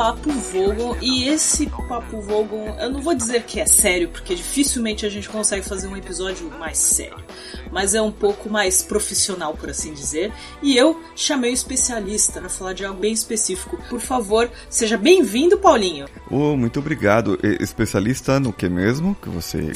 Papo Vogon. E esse Papo Vogon, eu não vou dizer que é sério, porque dificilmente a gente consegue fazer um episódio mais sério. Mas é um pouco mais profissional, por assim dizer. E eu chamei o especialista para falar de algo bem específico. Por favor, seja bem-vindo, Paulinho. Oh, muito obrigado. Especialista no que mesmo que você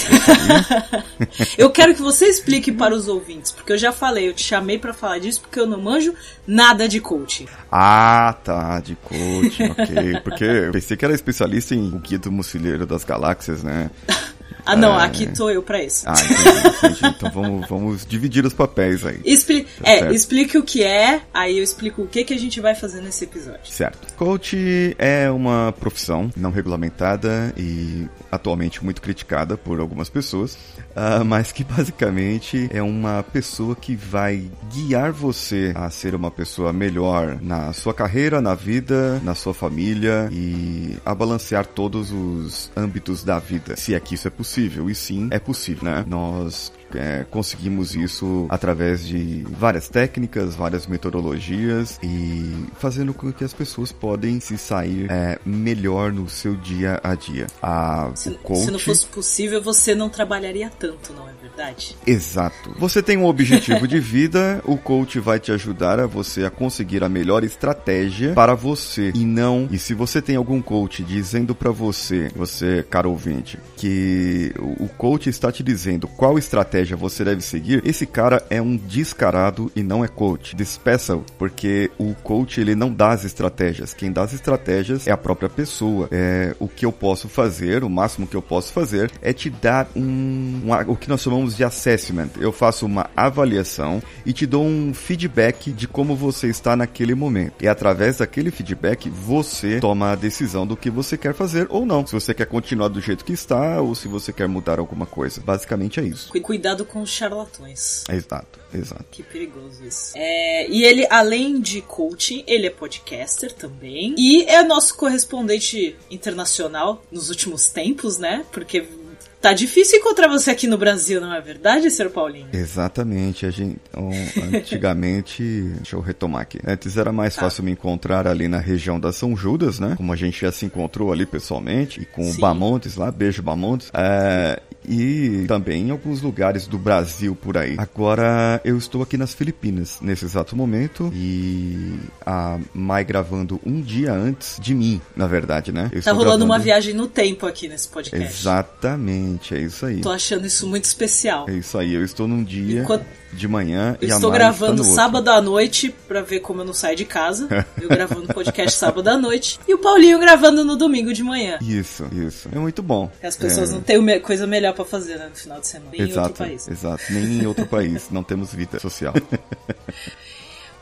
Eu quero que você explique para os ouvintes, porque eu já falei, eu te chamei para falar disso porque eu não manjo nada de coaching. Ah, tá, de coaching, ok. Porque eu pensei que era especialista em o Guia do Mochileiro das Galáxias, né? Ah, não, é... aqui tô eu pra isso. Ah, entendi, entendi. Então vamos, vamos dividir os papéis aí. Expli tá é, certo. explique o que é, aí eu explico o que, que a gente vai fazer nesse episódio. Certo. Coach é uma profissão não regulamentada e atualmente muito criticada por algumas pessoas, uh, mas que basicamente é uma pessoa que vai guiar você a ser uma pessoa melhor na sua carreira, na vida, na sua família e a balancear todos os âmbitos da vida, se é que isso é possível. E sim, é possível, né? Nós é, conseguimos isso através de várias técnicas, várias metodologias e fazendo com que as pessoas podem se sair é, melhor no seu dia a dia. A, se, coach... se não fosse possível, você não trabalharia tanto, não é verdade? Exato. Você tem um objetivo de vida, o coach vai te ajudar a você a conseguir a melhor estratégia para você e não. E se você tem algum coach dizendo para você, você, caro ouvinte, que o coach está te dizendo qual estratégia estratégia você deve seguir, esse cara é um descarado e não é coach. Despeça-o, porque o coach ele não dá as estratégias. Quem dá as estratégias é a própria pessoa. É, o que eu posso fazer, o máximo que eu posso fazer, é te dar um, um o que nós chamamos de assessment. Eu faço uma avaliação e te dou um feedback de como você está naquele momento. E através daquele feedback, você toma a decisão do que você quer fazer ou não. Se você quer continuar do jeito que está ou se você quer mudar alguma coisa. Basicamente é isso. Cuidado com os charlatões. Exato, exato. Que perigoso isso. É, e ele, além de coaching, ele é podcaster também. E é nosso correspondente internacional nos últimos tempos, né? Porque Tá difícil encontrar você aqui no Brasil, não é verdade, Sr. Paulinho? Exatamente. A gente, antigamente, deixa eu retomar aqui. Antes era mais tá. fácil me encontrar ali na região da São Judas, né? Como a gente já se encontrou ali pessoalmente, e com Sim. o Bamontes lá, beijo Bamontes. É, e também em alguns lugares do Brasil por aí. Agora eu estou aqui nas Filipinas nesse exato momento e a Mai gravando um dia antes de mim, na verdade, né? Eu tá rolando gravando... uma viagem no tempo aqui nesse podcast. Exatamente, é isso aí. Tô achando isso muito especial. É isso aí, eu estou num dia. Enquanto de manhã eu e Estou gravando sábado à noite para ver como eu não saio de casa. eu gravando podcast sábado à noite e o Paulinho gravando no domingo de manhã. Isso, isso. É muito bom. As pessoas é... não têm coisa melhor para fazer né, no final de semana. Nem exato, em outro país. Exato, nem em outro país. Não temos vida social.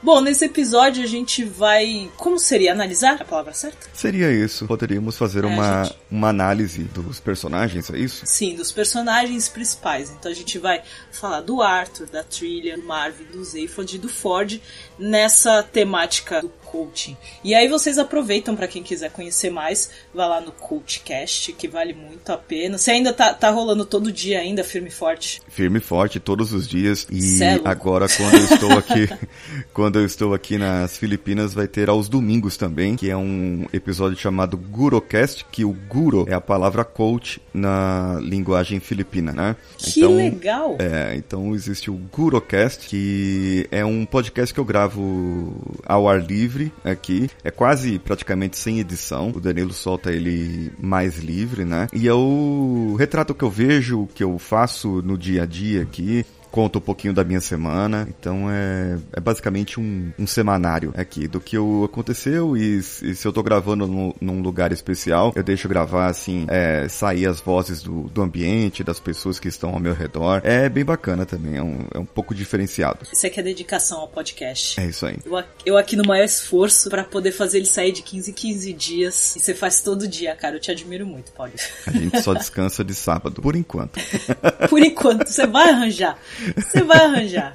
Bom, nesse episódio a gente vai. Como seria? Analisar a palavra certa? Seria isso. Poderíamos fazer é, uma, gente... uma análise dos personagens, é isso? Sim, dos personagens principais. Então a gente vai falar do Arthur, da Trillian, do Marvin, do Zayfod e do Ford nessa temática do coaching. E aí vocês aproveitam para quem quiser conhecer mais, vá lá no Coachcast, que vale muito a pena. Você ainda tá, tá rolando todo dia ainda, firme e forte? Firme e forte, todos os dias. E é agora quando eu estou aqui, quando eu estou aqui nas Filipinas, vai ter aos domingos também, que é um episódio chamado Gurocast, que o Guro é a palavra coach na linguagem filipina, né? Que então, legal! É, então existe o Gurocast, que é um podcast que eu gravo ao ar livre livre aqui. É quase praticamente sem edição. O Danilo solta ele mais livre, né? E é o retrato que eu vejo, que eu faço no dia a dia aqui conta um pouquinho da minha semana. Então é, é basicamente um, um semanário aqui do que o aconteceu e, e, se eu tô gravando no, num lugar especial, eu deixo gravar assim, é, sair as vozes do, do ambiente, das pessoas que estão ao meu redor. É bem bacana também, é um, é um pouco diferenciado. Isso aqui é dedicação ao podcast. É isso aí. Eu, eu aqui no maior esforço para poder fazer ele sair de 15 em 15 dias. E você faz todo dia, cara. Eu te admiro muito, Paulo. A gente só descansa de sábado, por enquanto. por enquanto, você vai arranjar. Você vai arranjar.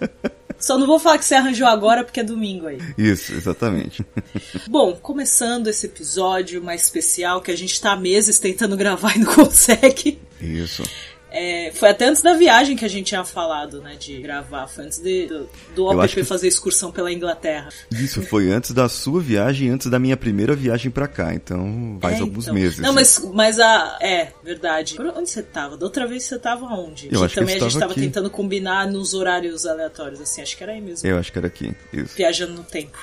Só não vou falar que você arranjou agora porque é domingo aí. Isso, exatamente. Bom, começando esse episódio mais especial que a gente tá há meses tentando gravar e não consegue. Isso. É, foi até antes da viagem que a gente tinha falado, né? De gravar. Foi antes de, do, do OPP que... fazer excursão pela Inglaterra. Isso, foi antes da sua viagem, antes da minha primeira viagem para cá. Então, faz é, alguns então. meses. Não, mas, mas a. É, verdade. Por onde você tava? Da outra vez você tava onde? Eu que acho também que a gente tava aqui. tentando combinar nos horários aleatórios, assim. Acho que era aí mesmo. Eu acho que era aqui. Isso. Viajando no tempo.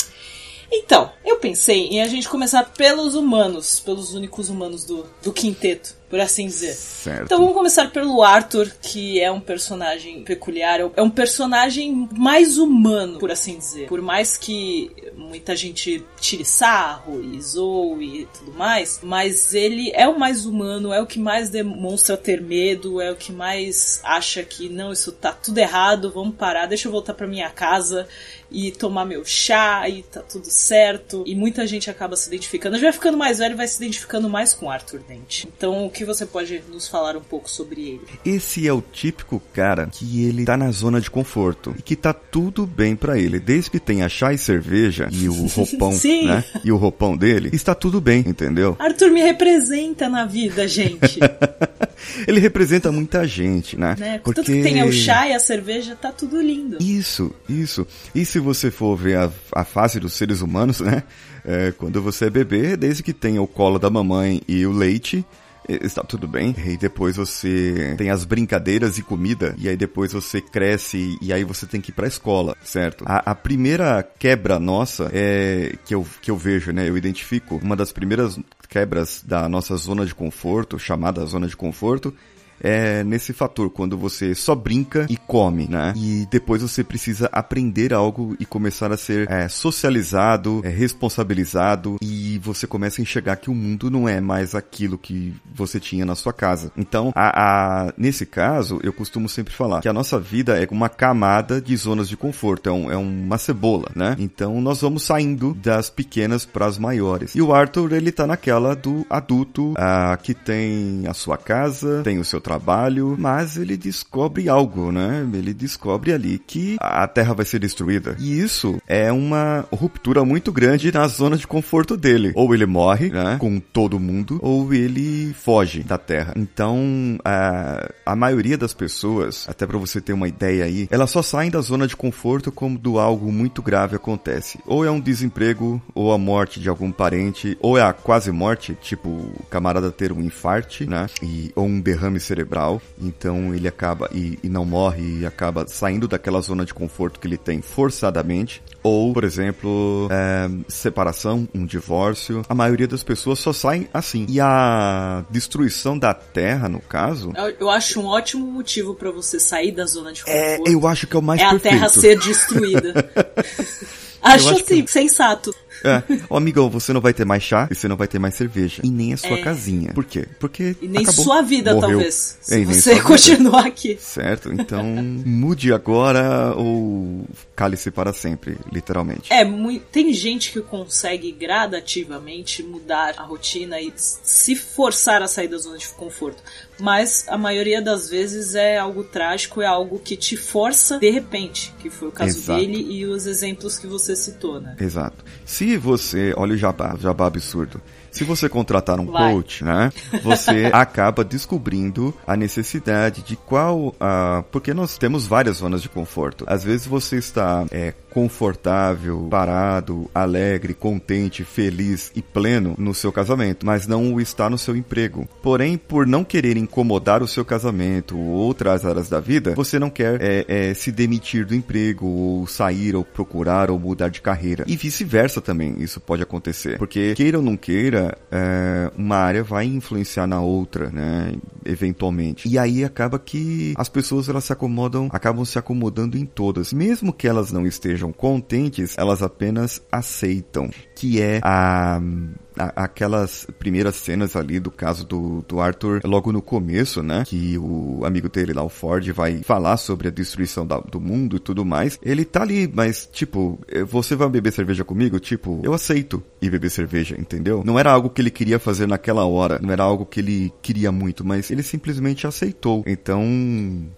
Então, eu pensei em a gente começar pelos humanos, pelos únicos humanos do, do quinteto por assim dizer. Certo. Então vamos começar pelo Arthur, que é um personagem peculiar, é um personagem mais humano, por assim dizer. Por mais que muita gente tire sarro e zoe e tudo mais, mas ele é o mais humano, é o que mais demonstra ter medo, é o que mais acha que não, isso tá tudo errado, vamos parar, deixa eu voltar para minha casa e tomar meu chá e tá tudo certo. E muita gente acaba se identificando. A gente vai ficando mais velho vai se identificando mais com Arthur Dent. Então o que você pode nos falar um pouco sobre ele? Esse é o típico cara que ele tá na zona de conforto e que tá tudo bem para ele, desde que tenha chá e cerveja e o roupão, né? E o roupão dele, está tudo bem, entendeu? Arthur me representa na vida, gente. ele representa muita gente, né? né? Porque Tanto que tenha o chá e a cerveja, tá tudo lindo. Isso, isso. E se você for ver a, a face dos seres humanos, né? É, quando você é bebê, desde que tenha o colo da mamãe e o leite, está tudo bem. E depois você tem as brincadeiras e comida, e aí depois você cresce e aí você tem que ir pra escola, certo? A, a primeira quebra nossa é que eu, que eu vejo, né? Eu identifico uma das primeiras quebras da nossa zona de conforto, chamada zona de conforto, é nesse fator, quando você só brinca e come, né? E depois você precisa aprender algo e começar a ser é, socializado, é, responsabilizado e você começa a enxergar que o mundo não é mais aquilo que você tinha na sua casa. Então, a, a, nesse caso, eu costumo sempre falar que a nossa vida é uma camada de zonas de conforto, é, um, é uma cebola, né? Então, nós vamos saindo das pequenas para as maiores. E o Arthur, ele tá naquela do adulto ah, que tem a sua casa, tem o seu trabalho, mas ele descobre algo, né? Ele descobre ali que a Terra vai ser destruída. E isso é uma ruptura muito grande na zona de conforto dele. Ou ele morre, né? Com todo mundo, ou ele foge da Terra. Então, a, a maioria das pessoas, até para você ter uma ideia aí, elas só saem da zona de conforto quando algo muito grave acontece. Ou é um desemprego, ou a morte de algum parente, ou é a quase morte, tipo o camarada ter um infarte, né? E, ou um derrame cerebral cerebral, então ele acaba e, e não morre e acaba saindo daquela zona de conforto que ele tem forçadamente. Ou, por exemplo, é, separação, um divórcio. A maioria das pessoas só saem assim. E a destruição da Terra, no caso. Eu, eu acho um ótimo motivo para você sair da zona de é, conforto. É, eu acho que é o mais é perfeito. a Terra ser destruída. acho, acho assim, que... sensato. É. Ô, amigão, você não vai ter mais chá e você não vai ter mais cerveja. E nem a sua é. casinha. Por quê? Porque. E nem acabou, sua vida, morreu. talvez. Se é, você continuar aqui. Certo? Então, mude agora ou cale-se para sempre, literalmente. É, tem gente que consegue gradativamente mudar a rotina e se forçar a sair da zona de conforto. Mas a maioria das vezes é algo trágico, é algo que te força de repente, que foi o caso Exato. dele e os exemplos que você citou, né? Exato. Se você, olha o jabá, jabá absurdo. Se você contratar um Vai. coach, né, você acaba descobrindo a necessidade de qual, uh, porque nós temos várias zonas de conforto. Às vezes você está é, confortável, parado, alegre, contente, feliz e pleno no seu casamento, mas não o está no seu emprego. Porém, por não querer incomodar o seu casamento ou outras áreas da vida, você não quer é, é, se demitir do emprego ou sair ou procurar ou mudar de carreira. E vice-versa também, isso pode acontecer. Porque queira ou não queira, é, uma área vai influenciar na outra, né? Eventualmente. E aí acaba que as pessoas elas se acomodam, acabam se acomodando em todas, mesmo que elas não estejam estejam contentes, elas apenas aceitam, que é a aquelas primeiras cenas ali do caso do, do Arthur logo no começo, né? Que o amigo dele lá, o Ford, vai falar sobre a destruição da, do mundo e tudo mais. Ele tá ali, mas tipo, eh, você vai beber cerveja comigo? Tipo, eu aceito ir beber cerveja, entendeu? Não era algo que ele queria fazer naquela hora, não era algo que ele queria muito, mas ele simplesmente aceitou. Então.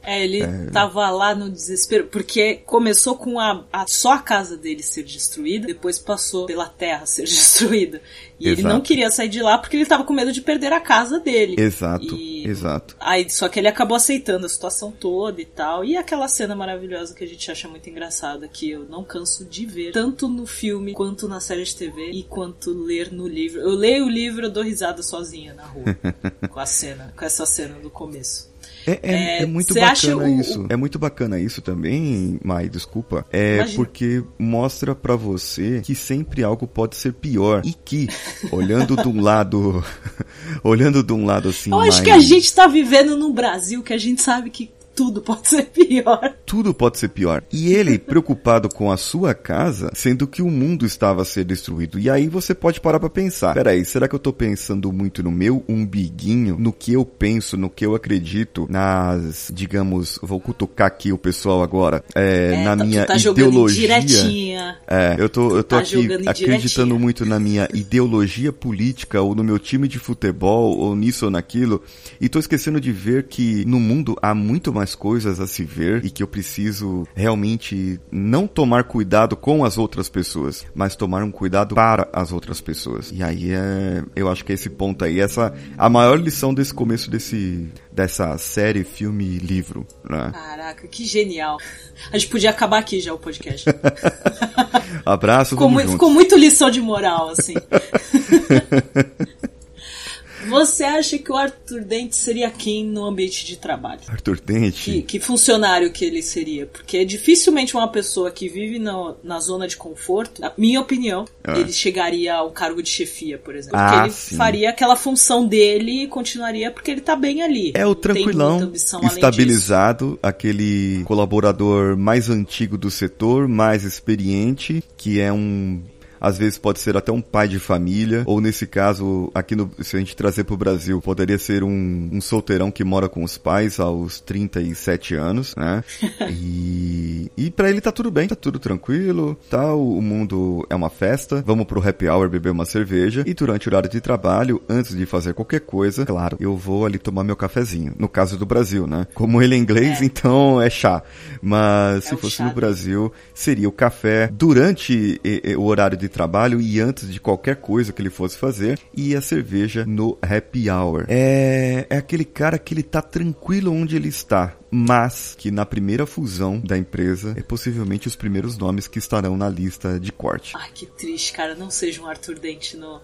É, ele é... tava lá no desespero, porque começou com a, a só a casa dele ser destruída, depois passou pela terra ser destruída. E Exato. ele não queria sair de lá porque ele tava com medo de perder a casa dele. Exato, e... exato. Aí, só que ele acabou aceitando a situação toda e tal. E aquela cena maravilhosa que a gente acha muito engraçada, que eu não canso de ver, tanto no filme quanto na série de TV e quanto ler no livro. Eu leio o livro, eu dou risada sozinha na rua com a cena, com essa cena do começo. É, é, é, é muito bacana o, isso. É muito bacana isso também, Mai, desculpa. É Imagina. porque mostra para você que sempre algo pode ser pior. E que, olhando de um lado. olhando de um lado assim. Eu acho que a gente tá vivendo num Brasil que a gente sabe que tudo pode ser pior. Tudo pode ser pior. E ele preocupado com a sua casa, sendo que o mundo estava a ser destruído. E aí você pode parar para pensar: peraí, será que eu tô pensando muito no meu umbiguinho, no que eu penso, no que eu acredito, nas, digamos, vou cutucar aqui o pessoal agora, é, é na tá, minha tá ideologia. É, eu tô, eu tô tá aqui acreditando muito na minha ideologia política ou no meu time de futebol ou nisso ou naquilo e tô esquecendo de ver que no mundo há muito mais coisas a se ver e que eu preciso realmente não tomar cuidado com as outras pessoas, mas tomar um cuidado para as outras pessoas. E aí é, eu acho que é esse ponto aí, essa a maior lição desse começo desse dessa série, filme, livro, né? Caraca, que genial. A gente podia acabar aqui já o podcast. Abraço, ficou, muito, ficou muito lição de moral, assim. Você acha que o Arthur Dente seria quem no ambiente de trabalho? Arthur Dente? Que, que funcionário que ele seria? Porque dificilmente uma pessoa que vive no, na zona de conforto, na minha opinião, ah. ele chegaria ao cargo de chefia, por exemplo. Ah, porque ele sim. faria aquela função dele e continuaria porque ele tá bem ali. É o tranquilão, estabilizado, aquele colaborador mais antigo do setor, mais experiente, que é um às vezes pode ser até um pai de família, ou nesse caso, aqui no, se a gente trazer para o Brasil, poderia ser um, um, solteirão que mora com os pais aos 37 anos, né? e e para ele tá tudo bem, tá tudo tranquilo, tá? O, o mundo é uma festa, vamos pro happy hour beber uma cerveja, e durante o horário de trabalho, antes de fazer qualquer coisa, claro, eu vou ali tomar meu cafezinho. No caso do Brasil, né? Como ele é inglês, é. então é chá. Mas é se fosse chá. no Brasil, seria o café durante o horário de de trabalho e antes de qualquer coisa que ele fosse fazer, e a cerveja no happy hour. É, é aquele cara que ele tá tranquilo onde ele está, mas que na primeira fusão da empresa é possivelmente os primeiros nomes que estarão na lista de corte. Ai, que triste, cara. Não seja um Arthur Dente no,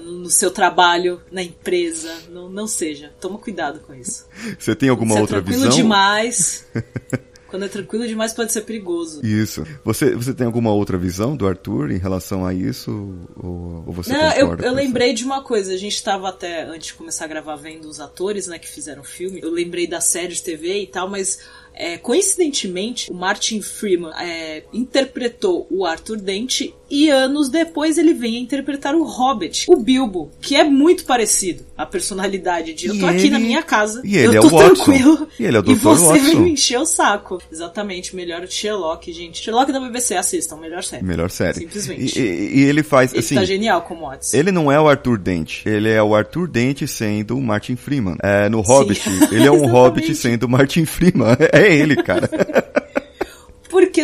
no seu trabalho, na empresa. Não, não seja. Toma cuidado com isso. Você tem alguma Você é outra é tranquilo visão? demais. Quando é tranquilo demais pode ser perigoso. Isso. Você, você tem alguma outra visão do Arthur em relação a isso? Ou, ou você Não, eu, eu lembrei de uma coisa. A gente estava até, antes de começar a gravar, vendo os atores né, que fizeram o filme. Eu lembrei da série de TV e tal, mas é, coincidentemente, o Martin Freeman é, interpretou o Arthur Dente e anos depois ele vem a interpretar o Hobbit, o Bilbo, que é muito parecido a personalidade de eu tô e aqui ele... na minha casa, e ele eu tô é o tranquilo e, ele é o e você Watson. vem me encher o saco. Exatamente, melhor Sherlock, gente. Sherlock da BBC, assistam, melhor série. Melhor série. Simplesmente. E, e, e ele faz, ele assim... tá genial como Watson. Ele não é o Arthur Dente, ele é o Arthur Dente sendo o Martin Freeman. É, no Hobbit, Sim. ele é um Hobbit sendo o Martin Freeman. É ele, cara. Porque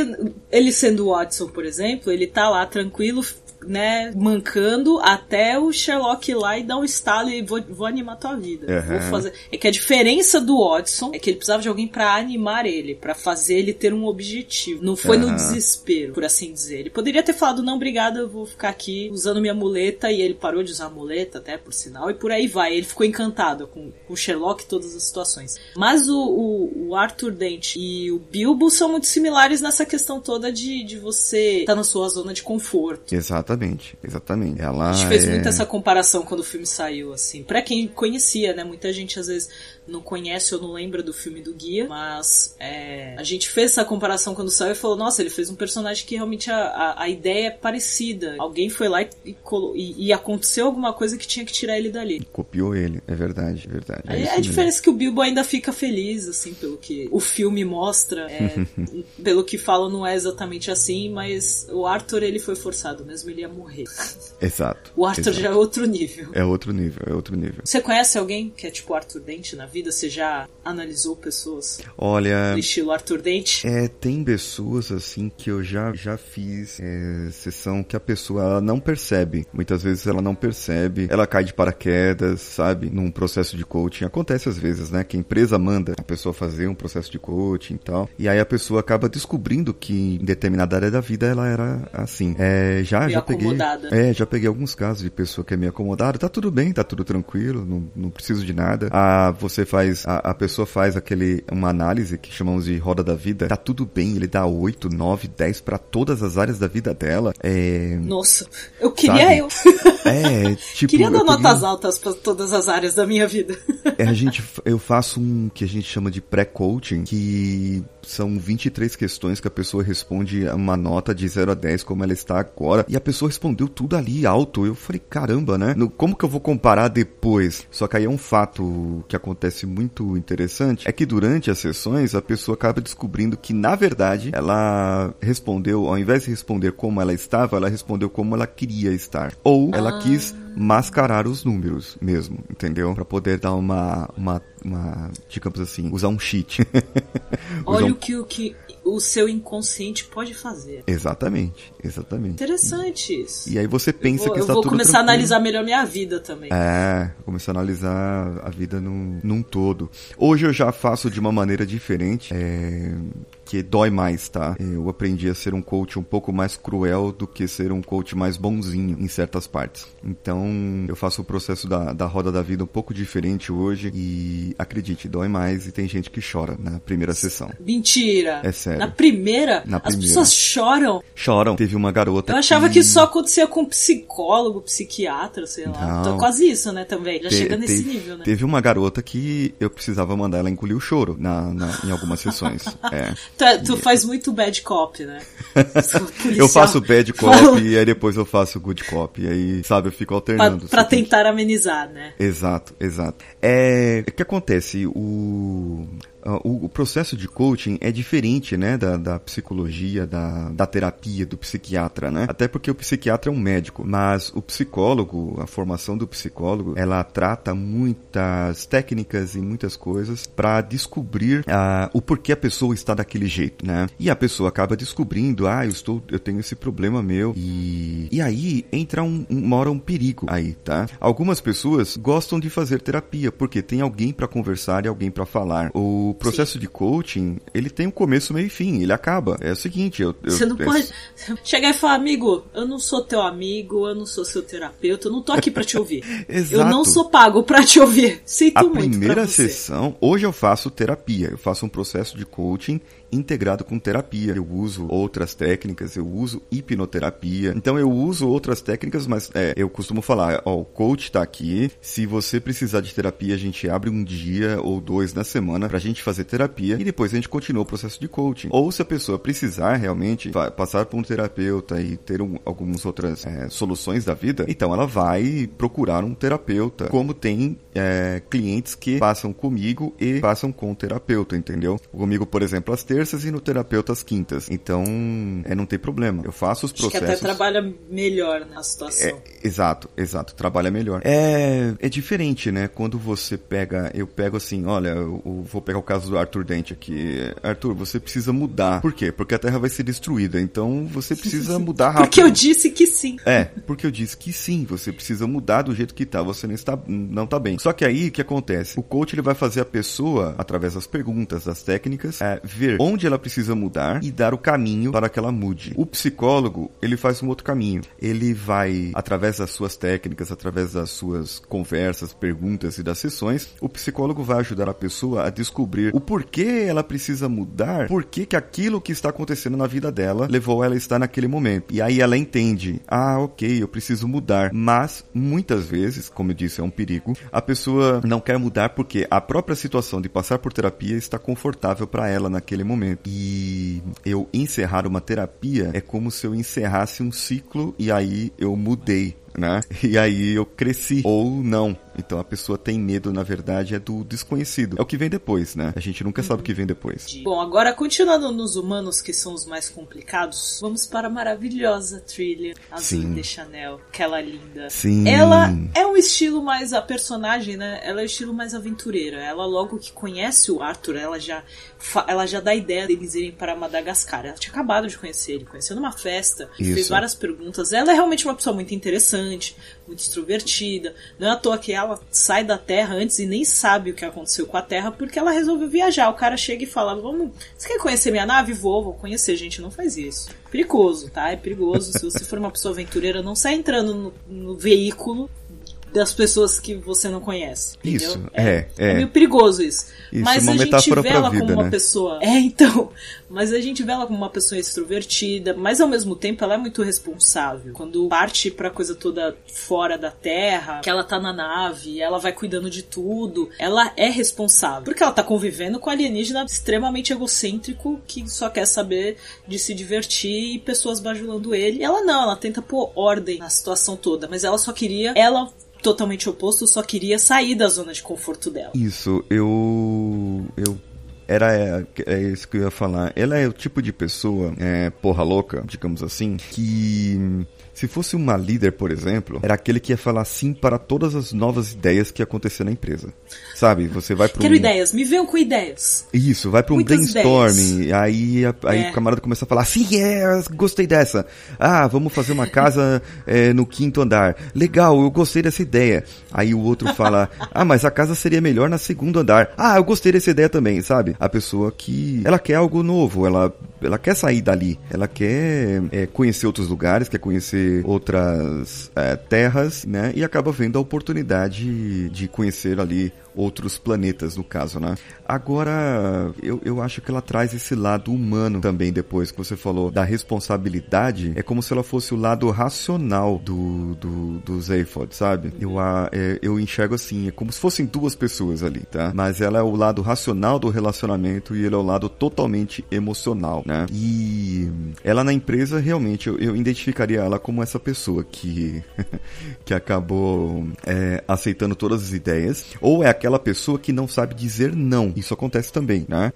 ele sendo Watson, por exemplo, ele tá lá tranquilo, né, mancando até o Sherlock ir lá e dar um estalo e vou, vou animar tua vida. Uhum. Vou fazer. É que a diferença do Watson é que ele precisava de alguém para animar ele, para fazer ele ter um objetivo. Não foi uhum. no desespero, por assim dizer. Ele poderia ter falado, não, obrigado, eu vou ficar aqui usando minha muleta, e ele parou de usar a muleta, até por sinal, e por aí vai. Ele ficou encantado com, com o Sherlock e todas as situações. Mas o, o, o Arthur Dent e o Bilbo são muito similares nessa questão toda de, de você estar tá na sua zona de conforto. Exatamente. Exatamente, exatamente. Ela a gente fez é... muito essa comparação quando o filme saiu, assim. Pra quem conhecia, né? Muita gente às vezes não conhece ou não lembra do filme do Guia, mas é, a gente fez essa comparação quando saiu e falou: nossa, ele fez um personagem que realmente a, a, a ideia é parecida. Alguém foi lá e, e, e, aconteceu alguma coisa que tinha que tirar ele dali. Copiou ele, é verdade, é verdade. É a, a diferença é que o Bilbo ainda fica feliz, assim, pelo que o filme mostra. É, pelo que fala, não é exatamente assim, mas o Arthur ele foi forçado mesmo, ele ia ia morrer. Exato. O Arthur exato. já é outro nível. É outro nível, é outro nível. Você conhece alguém que é tipo Arthur Dente na vida? Você já analisou pessoas Olha, do estilo Arthur Dente? É, tem pessoas assim que eu já, já fiz é, sessão que a pessoa ela não percebe. Muitas vezes ela não percebe, ela cai de paraquedas, sabe? Num processo de coaching. Acontece às vezes, né? Que a empresa manda a pessoa fazer um processo de coaching e tal. E aí a pessoa acaba descobrindo que em determinada área da vida ela era assim. É, já, Meio já peguei. acomodada. É, já peguei alguns casos de pessoa que é meio acomodada. Tá tudo bem, tá tudo tranquilo, não, não preciso de nada. Ah, você faz, a, a pessoa faz aquele, uma análise que chamamos de roda da vida. Tá tudo bem, ele dá 8, 9, 10 pra todas as áreas da vida dela. É. Nossa, eu queria Sabe? eu. É, tipo. queria dar notas altas pra todas as áreas da minha vida. É, a gente, eu faço um que a gente chama de pré-coaching, que são 23 questões que a pessoa responde uma nota de 0 a 10, como ela está agora. E a pessoa respondeu tudo ali alto. Eu falei, caramba, né? No- Como que eu vou comparar depois? Só que aí é um fato que acontece muito interessante, é que durante as sessões a pessoa acaba descobrindo que, na verdade, ela respondeu, ao invés de responder como ela estava, ela respondeu como ela queria estar. Ou ela quis mascarar os números mesmo, entendeu? Pra poder dar uma, uma, uma digamos assim, usar um cheat. Olha um- o que, o que o seu inconsciente pode fazer. Exatamente, exatamente. Interessante isso. E aí você pensa eu vou, que eu está vou tudo começar a tranquilo. analisar melhor minha vida também. É, começar a analisar a vida num, num todo. Hoje eu já faço de uma maneira diferente, é, que dói mais, tá? Eu aprendi a ser um coach um pouco mais cruel do que ser um coach mais bonzinho em certas partes. Então, eu faço o processo da, da roda da vida um pouco diferente hoje e, acredite, dói mais e tem gente que chora na primeira sessão. Mentira. É sério. Na primeira, Na as primeira. pessoas choram. Choram. Teve uma garota Eu achava que só acontecia com psicólogo, psiquiatra, sei lá. Não. Então, quase isso, né, também. Já Te- chega nesse teve, nível, né? Teve uma garota que eu precisava mandar ela engolir o choro na, na- em algumas sessões. É. Tu, é- tu faz muito bad cop, né? Eu faço bad cop e aí depois eu faço good cop. E aí, sabe, eu fico Pra, alternando. pra tem- tentar amenizar, né? Exato, exato. É, o que acontece? O, o, o processo de coaching é diferente, né, da, da psicologia, da, da terapia, do psiquiatra, né? Até porque o psiquiatra é um médico, mas o psicólogo, a formação do psicólogo, ela trata muitas técnicas e muitas coisas para descobrir ah, o porquê a pessoa está daquele jeito, né? E a pessoa acaba descobrindo, ah, eu estou, eu tenho esse problema meu e e aí entra um, um mora um perigo aí, tá? Algumas pessoas gostam de fazer terapia porque tem alguém para conversar e alguém para falar. O processo de coaching, ele tem um começo, meio e fim, ele acaba. É o seguinte, eu, eu Você não é- pode chegar e falar, amigo, eu não sou teu amigo, eu não sou seu terapeuta, eu não tô aqui pra te ouvir. Eu não Exato. sou pago pra te ouvir. Sinto A muito pra primeira sessão, hoje eu faço terapia, eu faço um processo de coaching integrado com terapia. Eu uso outras técnicas, eu uso hipnoterapia. Então eu uso outras técnicas, mas é, eu costumo falar, ó, o coach tá aqui. Se você precisar de terapia, a gente abre um dia ou dois na semana pra gente fazer terapia e depois a gente continua o processo de coaching. Ou se a pessoa precisar realmente passar por um terapeuta e ter um, algumas outras é, soluções da vida, então ela vai procurar um terapeuta. Como tem é, clientes que passam comigo e passam com o terapeuta, entendeu? Comigo, por exemplo, às terças e no terapeuta às quintas. Então, é, não tem problema. Eu faço os Acho que processos. até trabalha melhor na situação. Exato, exato. Trabalha melhor. É, é diferente, né? Quando você pega, eu pego assim, olha, eu, eu vou pegar o caso do Arthur Dente aqui. Arthur, você precisa mudar. Por quê? Porque a Terra vai ser destruída. Então você precisa mudar rápido. Porque eu disse que sim. É, porque eu disse que sim, você precisa mudar do jeito que tá, você não está, não tá bem. Só que aí, o que acontece? O coach, ele vai fazer a pessoa, através das perguntas, das técnicas, é, ver onde ela precisa mudar e dar o caminho para que ela mude. O psicólogo, ele faz um outro caminho. Ele vai, através das suas técnicas, através das suas conversas, perguntas e das sessões, o psicólogo vai ajudar a pessoa a descobrir o porquê ela precisa mudar, por que aquilo que está acontecendo na vida dela levou ela a estar naquele momento. E aí ela entende, ah, ok, eu preciso mudar. Mas, muitas vezes, como eu disse, é um perigo, a pessoa não quer mudar porque a própria situação de passar por terapia está confortável para ela naquele momento. E eu encerrar uma terapia é como se eu encerrasse um ciclo e aí eu mudei né? E aí eu cresci. Ou não. Então a pessoa tem medo, na verdade, é do desconhecido. É o que vem depois, né? A gente nunca uhum. sabe o que vem depois. Bom, agora continuando nos humanos, que são os mais complicados, vamos para a maravilhosa trilha Azul Sim. de Chanel. Aquela linda. Sim. Ela é um estilo mais. A personagem, né? Ela é o estilo mais aventureira. Ela, logo que conhece o Arthur, ela já, ela já dá a ideia deles irem para Madagascar. Ela tinha acabado de conhecer ele, conheceu numa festa, Isso. fez várias perguntas. Ela é realmente uma pessoa muito interessante, muito extrovertida. Não é à toa que ela sai da Terra antes e nem sabe o que aconteceu com a Terra porque ela resolveu viajar. O cara chega e fala: Vamos, você quer conhecer minha nave? Vou, vou conhecer. Gente, não faz isso. Perigoso, tá? É perigoso. Se você for uma pessoa aventureira, não sai entrando no, no veículo das pessoas que você não conhece. Entendeu? Isso, é, é. É meio perigoso isso. isso mas a gente vê ela vida, como uma né? pessoa. É, então. Mas a gente vê ela como uma pessoa extrovertida, mas ao mesmo tempo ela é muito responsável. Quando parte pra coisa toda fora da Terra, que ela tá na nave, ela vai cuidando de tudo, ela é responsável. Porque ela tá convivendo com um alienígena extremamente egocêntrico que só quer saber de se divertir e pessoas bajulando ele. Ela não, ela tenta pôr ordem na situação toda, mas ela só queria. Ela totalmente oposto, só queria sair da zona de conforto dela. Isso, eu. Eu era é, é, isso que eu ia falar. Ela é o tipo de pessoa, é, porra louca, digamos assim, que se fosse uma líder, por exemplo, era aquele que ia falar sim para todas as novas ideias que acontecer na empresa. Sabe? Você vai para Quero um... ideias, me venham com ideias. Isso, vai para um Muitas brainstorming, ideias. aí, aí é. o camarada começa a falar, sim, é, gostei dessa. Ah, vamos fazer uma casa é, no quinto andar. Legal, eu gostei dessa ideia. Aí o outro fala, ah, mas a casa seria melhor na segundo andar. Ah, eu gostei dessa ideia também, sabe? A pessoa que, ela quer algo novo, ela, ela quer sair dali, ela quer é, conhecer outros lugares, quer conhecer outras é, terras, né? E acaba vendo a oportunidade de conhecer ali outros planetas, no caso, né? Agora, eu, eu acho que ela traz esse lado humano também depois, que você falou da responsabilidade. É como se ela fosse o lado racional do, do, do Zaphod, sabe? Eu, a, é, eu enxergo assim, é como se fossem duas pessoas ali, tá? Mas ela é o lado racional do relacionamento e ele é o lado totalmente emocional, né? E ela na empresa, realmente, eu, eu identificaria ela como essa pessoa que, que acabou é, aceitando todas as ideias, ou é aquela aquela pessoa que não sabe dizer não. Isso acontece também, né?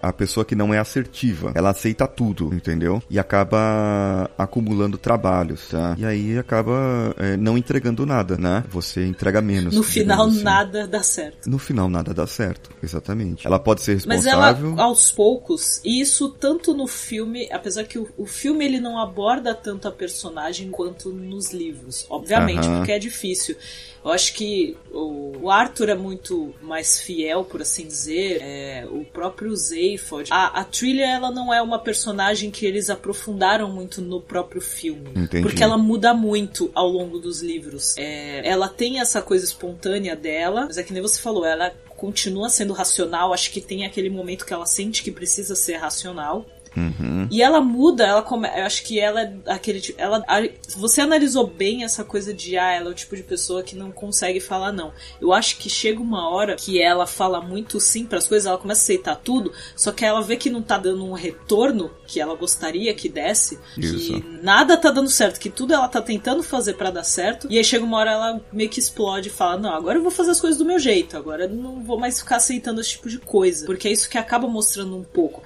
A pessoa que não é assertiva, ela aceita tudo, entendeu? E acaba acumulando trabalhos, tá? E aí acaba é, não entregando nada, né? Você entrega menos. No final assim. nada dá certo. No final nada dá certo, exatamente. Ela pode ser responsável. Mas ela, aos poucos, e isso tanto no filme, apesar que o, o filme ele não aborda tanto a personagem quanto nos livros, obviamente, uh -huh. porque é difícil. Eu acho que o Arthur é muito mais fiel, por assim dizer. É, o próprio Zaphod. A, a Trilha, ela não é uma personagem que eles aprofundaram muito no próprio filme. Entendi. Porque ela muda muito ao longo dos livros. É, ela tem essa coisa espontânea dela, mas é que nem você falou, ela continua sendo racional. Acho que tem aquele momento que ela sente que precisa ser racional. Uhum. E ela muda, ela come... eu acho que ela é aquele tipo. Ela... Você analisou bem essa coisa de ah, ela é o tipo de pessoa que não consegue falar não. Eu acho que chega uma hora que ela fala muito sim para as coisas, ela começa a aceitar tudo, só que ela vê que não tá dando um retorno que ela gostaria que desse, Isso. que nada tá dando certo, que tudo ela tá tentando fazer para dar certo, e aí chega uma hora ela meio que explode e fala: Não, agora eu vou fazer as coisas do meu jeito, agora eu não vou mais ficar aceitando esse tipo de coisa. Porque é isso que acaba mostrando um pouco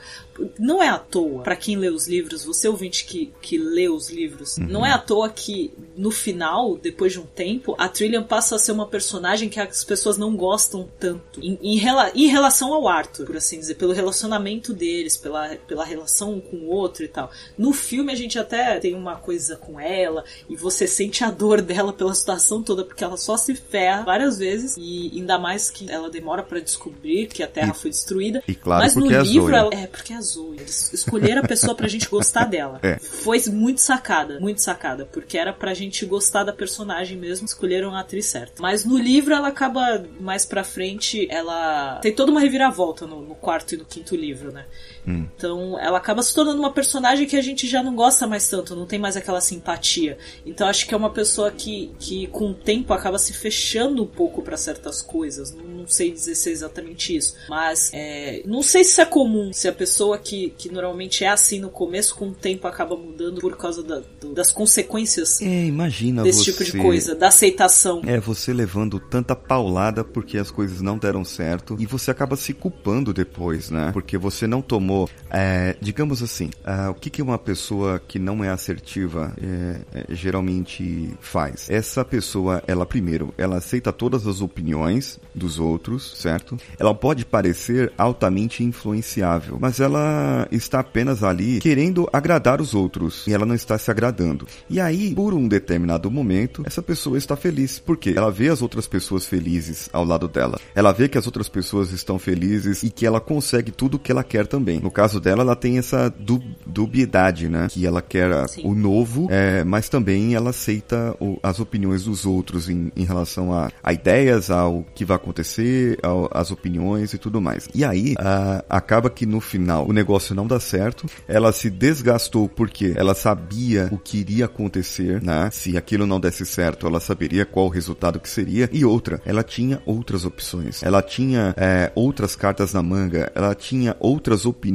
não é à toa, para quem lê os livros, você ouvinte que, que lê os livros, uhum. não é à toa que no final, depois de um tempo, a Trillian passa a ser uma personagem que as pessoas não gostam tanto. Em, em, rela em relação ao Arthur, por assim dizer, pelo relacionamento deles, pela, pela relação um com o outro e tal. No filme a gente até tem uma coisa com ela, e você sente a dor dela pela situação toda, porque ela só se ferra várias vezes, e ainda mais que ela demora para descobrir que a Terra e, foi destruída. E claro, Mas no é livro, ela, é porque é Eles escolheram a pessoa pra gente gostar dela. É. Foi muito sacada, muito sacada, porque era pra gente gostar da personagem mesmo, escolheram a atriz certa. Mas no livro ela acaba mais pra frente, ela tem toda uma reviravolta no, no quarto e no quinto livro, né? Hum. Então ela acaba se tornando uma personagem que a gente já não gosta mais tanto, não tem mais aquela simpatia. Então acho que é uma pessoa que, que com o tempo acaba se fechando um pouco para certas coisas. Não, não, sei dizer se é exatamente isso. Mas é, não sei se é comum, se a pessoa que, que normalmente é assim no começo, com o tempo acaba mudando por causa da, do, das consequências é, imagina desse você, tipo de coisa, da aceitação. É, você levando tanta paulada porque as coisas não deram certo e você acaba se culpando depois, né? Porque você não tomou, é, digamos assim, é, o que, que uma pessoa que não é assertiva é, é, geralmente faz? Essa pessoa, ela primeiro, ela aceita todas as opiniões dos outros, certo? Ela pode parecer altamente influenciável, mas ela está apenas ali querendo agradar os outros e ela não está se agradando. E aí, por um determinado momento, essa pessoa está feliz porque ela vê as outras pessoas felizes ao lado dela. Ela vê que as outras pessoas estão felizes e que ela consegue tudo o que ela quer também. No caso dela, ela tem essa du dubiedade, né? Que ela quer Sim. o novo, é, mas também ela aceita o, as opiniões dos outros em, em relação a, a, ideias, ao que vai acontecer, ao, as opiniões e tudo mais. E aí, a, acaba que no final o negócio não dá certo, ela se desgastou porque ela sabia o que iria acontecer, né? Se aquilo não desse certo, ela saberia qual o resultado que seria. E outra, ela tinha outras opções. Ela tinha é, outras cartas na manga, ela tinha outras opiniões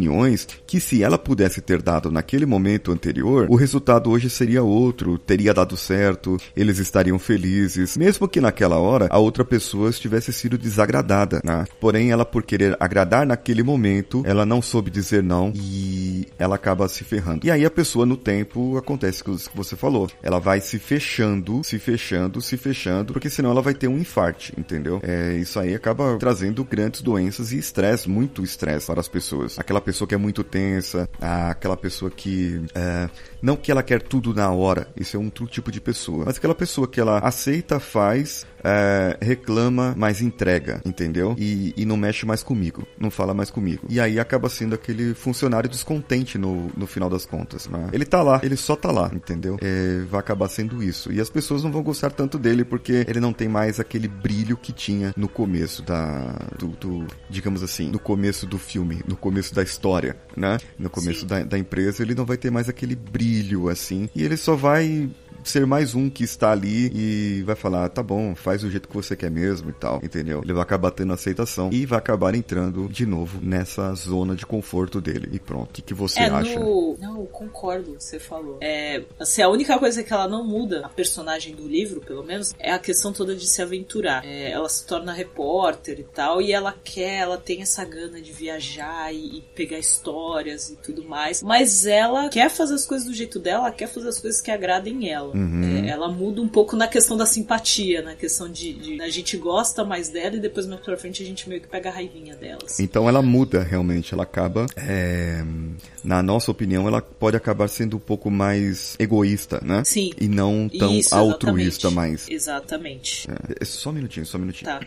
que se ela pudesse ter dado naquele momento anterior, o resultado hoje seria outro, teria dado certo, eles estariam felizes, mesmo que naquela hora a outra pessoa estivesse sido desagradada, né? Porém, ela por querer agradar naquele momento, ela não soube dizer não e ela acaba se ferrando. E aí a pessoa no tempo acontece o que você falou, ela vai se fechando, se fechando, se fechando, porque senão ela vai ter um infarte, entendeu? É, isso aí acaba trazendo grandes doenças e estresse, muito estresse para as pessoas. Aquela pessoa que é muito tensa, aquela pessoa que é, não que ela quer tudo na hora, isso é um outro tipo de pessoa, mas aquela pessoa que ela aceita, faz, é, reclama, mas entrega, entendeu? E, e não mexe mais comigo, não fala mais comigo. E aí acaba sendo aquele funcionário descontente no, no final das contas. Né? Ele tá lá, ele só tá lá, entendeu? É, vai acabar sendo isso. E as pessoas não vão gostar tanto dele porque ele não tem mais aquele brilho que tinha no começo da. do, do digamos assim, no começo do filme, no começo da história, né? No começo da, da empresa, ele não vai ter mais aquele brilho assim. E ele só vai ser mais um que está ali e vai falar, tá bom, faz do jeito que você quer mesmo e tal, entendeu? Ele vai acabar tendo aceitação e vai acabar entrando de novo nessa zona de conforto dele. E pronto, o que, que você é, acha? No... Não, eu concordo com o que você falou. É, assim, a única coisa que ela não muda, a personagem do livro, pelo menos, é a questão toda de se aventurar. É, ela se torna repórter e tal, e ela quer, ela tem essa gana de viajar e, e pegar histórias e tudo mais, mas ela quer fazer as coisas do jeito dela, quer fazer as coisas que agradem ela. Uhum. É, ela muda um pouco na questão da simpatia, na questão de, de, a gente gosta mais dela e depois mais pra frente a gente meio que pega a raivinha delas. Então ela muda realmente, ela acaba, é, na nossa opinião, ela pode acabar sendo um pouco mais egoísta, né? Sim. E não tão Isso, altruísta mais. Exatamente. É, só um minutinho, só um minutinho. Tá.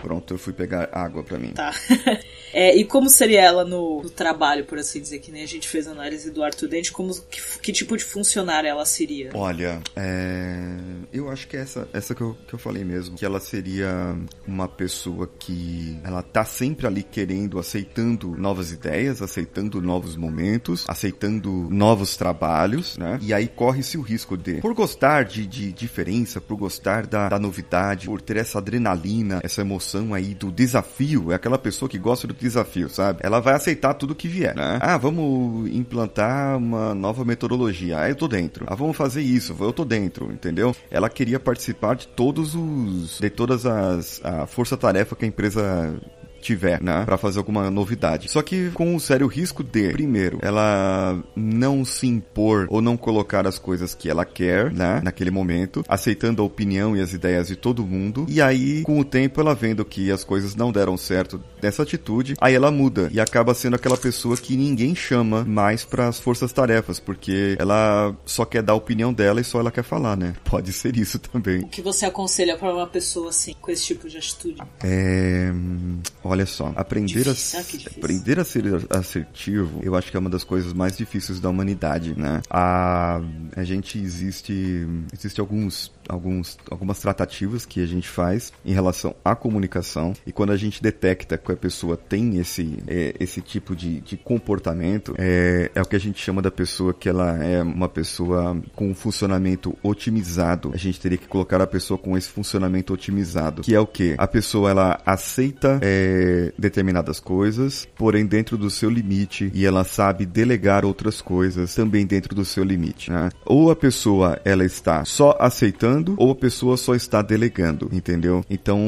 Pronto, eu fui pegar água para mim. Tá. É, e como seria ela no, no, trabalho, por assim dizer, que nem a gente fez a análise do Arthur Dente, como, que, que tipo de funcionário ela seria? Olha, é, eu acho que é essa, essa que eu, que eu falei mesmo, que ela seria uma pessoa que ela tá sempre ali querendo, aceitando novas ideias, aceitando novos momentos, aceitando novos trabalhos, né? E aí corre-se o risco de, por gostar de, de diferença, por gostar da, da novidade, por ter essa adrenalina, essa emoção aí do desafio, é aquela pessoa que gosta do desafio, sabe? Ela vai aceitar tudo que vier, né? Ah, vamos implantar uma nova metodologia. Ah, eu tô dentro. Ah, vamos fazer isso. Eu tô dentro, entendeu? Ela queria participar de todos os de todas as a força-tarefa que a empresa tiver, né, para fazer alguma novidade. Só que com o sério risco de, primeiro, ela não se impor ou não colocar as coisas que ela quer, né, naquele momento, aceitando a opinião e as ideias de todo mundo. E aí, com o tempo, ela vendo que as coisas não deram certo dessa atitude, aí ela muda e acaba sendo aquela pessoa que ninguém chama mais para as forças-tarefas, porque ela só quer dar a opinião dela e só ela quer falar, né? Pode ser isso também. O que você aconselha para uma pessoa assim, com esse tipo de atitude? É Olha só, aprender a, aprender a ser assertivo, eu acho que é uma das coisas mais difíceis da humanidade, né? A, a gente existe, existe alguns alguns, algumas tratativas que a gente faz em relação à comunicação. E quando a gente detecta que a pessoa tem esse, é, esse tipo de, de comportamento, é, é o que a gente chama da pessoa que ela é uma pessoa com um funcionamento otimizado. A gente teria que colocar a pessoa com esse funcionamento otimizado, que é o que? A pessoa ela aceita é, determinadas coisas, porém dentro do seu limite, e ela sabe delegar outras coisas também dentro do seu limite. Né? Ou a pessoa ela está só aceitando, ou a pessoa só está delegando, entendeu? Então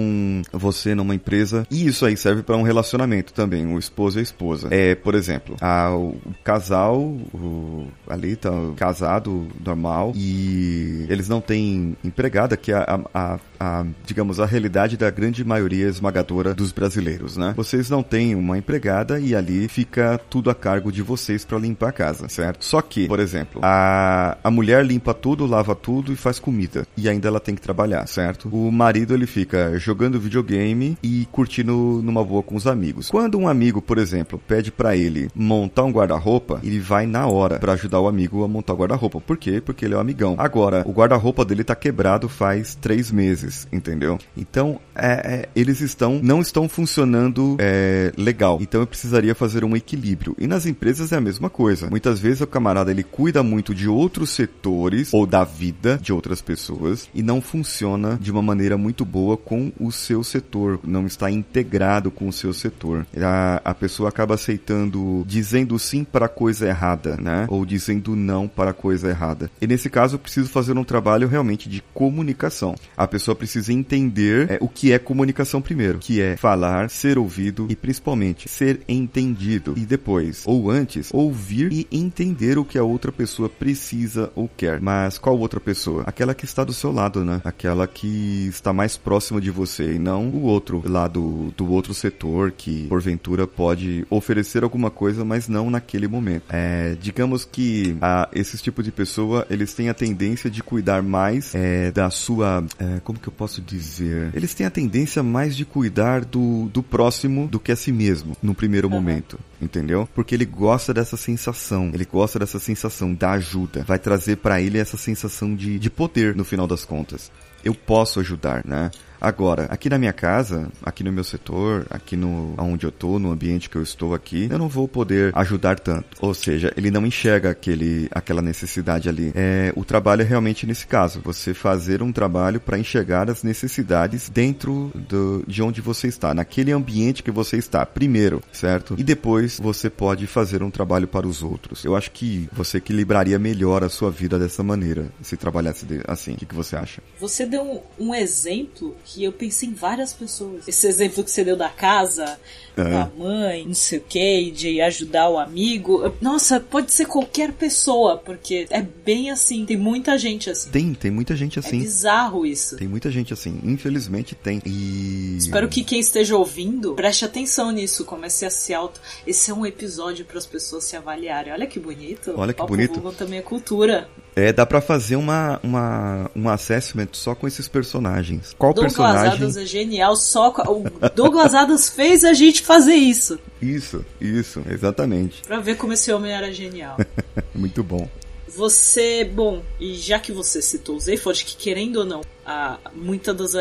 você numa empresa e isso aí serve para um relacionamento também, o esposo e a esposa. É, por exemplo, a, o casal, o, ali tá casado normal e eles não têm empregada, que é a, a, a, digamos, a realidade da grande maioria esmagadora dos brasileiros, né? Vocês não têm uma empregada e ali fica tudo a cargo de vocês para limpar a casa, certo? Só que, por exemplo, a, a mulher limpa tudo, lava tudo e faz comida. E ainda ela tem que trabalhar, certo? O marido ele fica jogando videogame e curtindo numa boa com os amigos. Quando um amigo, por exemplo, pede para ele montar um guarda-roupa, ele vai na hora para ajudar o amigo a montar o guarda-roupa. Por quê? Porque ele é um amigão. Agora, o guarda-roupa dele tá quebrado faz três meses, entendeu? Então, é, é, eles estão não estão funcionando é, legal. Então, eu precisaria fazer um equilíbrio. E nas empresas é a mesma coisa. Muitas vezes o camarada ele cuida muito de outros setores ou da vida de outras pessoas e não funciona de uma maneira muito boa com o seu setor, não está integrado com o seu setor. A, a pessoa acaba aceitando, dizendo sim para coisa errada, né? Ou dizendo não para coisa errada. E nesse caso, eu preciso fazer um trabalho realmente de comunicação. A pessoa precisa entender é, o que é comunicação primeiro, que é falar, ser ouvido e principalmente ser entendido. E depois, ou antes, ouvir e entender o que a outra pessoa precisa ou quer. Mas qual outra pessoa? Aquela que está do seu lado, né? Aquela que está mais próxima de você e não o outro lado do outro setor que porventura pode oferecer alguma coisa, mas não naquele momento. É, digamos que a, esses tipos de pessoa eles têm a tendência de cuidar mais é, da sua, é, como que eu posso dizer? Eles têm a tendência mais de cuidar do, do próximo do que a si mesmo no primeiro uhum. momento, entendeu? Porque ele gosta dessa sensação, ele gosta dessa sensação da ajuda, vai trazer para ele essa sensação de, de poder no final das contas. Eu posso ajudar, né? Agora, aqui na minha casa, aqui no meu setor, aqui no onde eu tô, no ambiente que eu estou aqui, eu não vou poder ajudar tanto. Ou seja, ele não enxerga aquele, aquela necessidade ali. É, o trabalho é realmente nesse caso, você fazer um trabalho para enxergar as necessidades dentro do, de onde você está, naquele ambiente que você está, primeiro, certo? E depois você pode fazer um trabalho para os outros. Eu acho que você equilibraria melhor a sua vida dessa maneira, se trabalhasse assim. O que, que você acha? Você deu um, um exemplo eu pensei em várias pessoas. Esse exemplo que você deu da casa, uhum. da mãe, não sei o que, de ajudar o amigo. Nossa, pode ser qualquer pessoa, porque é bem assim. Tem muita gente assim. Tem, tem muita gente assim. É bizarro isso. Tem muita gente assim. Infelizmente tem. E. Espero que quem esteja ouvindo preste atenção nisso. Comece a se auto. Esse é um episódio para as pessoas se avaliarem. Olha que bonito. Olha que bonito. também é cultura. É, dá para fazer uma, uma, um assessment só com esses personagens. Qual Douglas personagem... Adams é genial, só com... o Douglas Adams fez a gente fazer isso. Isso, isso, exatamente. Pra ver como esse homem era genial. Muito bom. Você, bom, e já que você citou o Zayford, que querendo ou não, a, muita das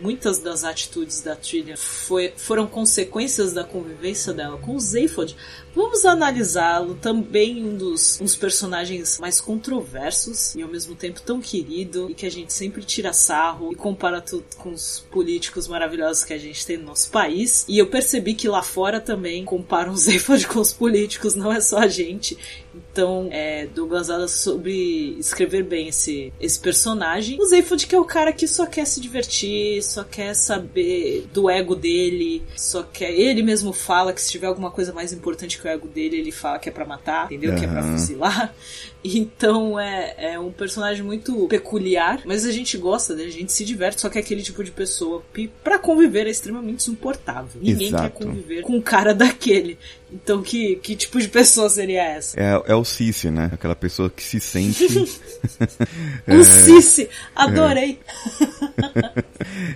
muitas das atitudes da Trillian foi, foram consequências da convivência dela com o Zayford, vamos analisá-lo também um dos, um dos personagens mais controversos e ao mesmo tempo tão querido e que a gente sempre tira sarro e compara tudo com os políticos maravilhosos que a gente tem no nosso país. E eu percebi que lá fora também comparam o Zayford com os políticos, não é só a gente. Então, é, Douglas Adams sobre escrever bem esse, esse personagem. O Zayford que é o cara que só quer se divertir, só quer saber do ego dele, só quer... Ele mesmo fala que se tiver alguma coisa mais importante que o ego dele, ele fala que é para matar, entendeu? Uhum. Que é pra fuzilar. Então é, é um personagem muito peculiar, mas a gente gosta dele, a gente se diverte, só que é aquele tipo de pessoa que para conviver é extremamente insuportável. Ninguém Exato. quer conviver com um cara daquele. Então que, que tipo de pessoa seria essa? É, é o Cici, né? Aquela pessoa que se sente. o Cici! Adorei!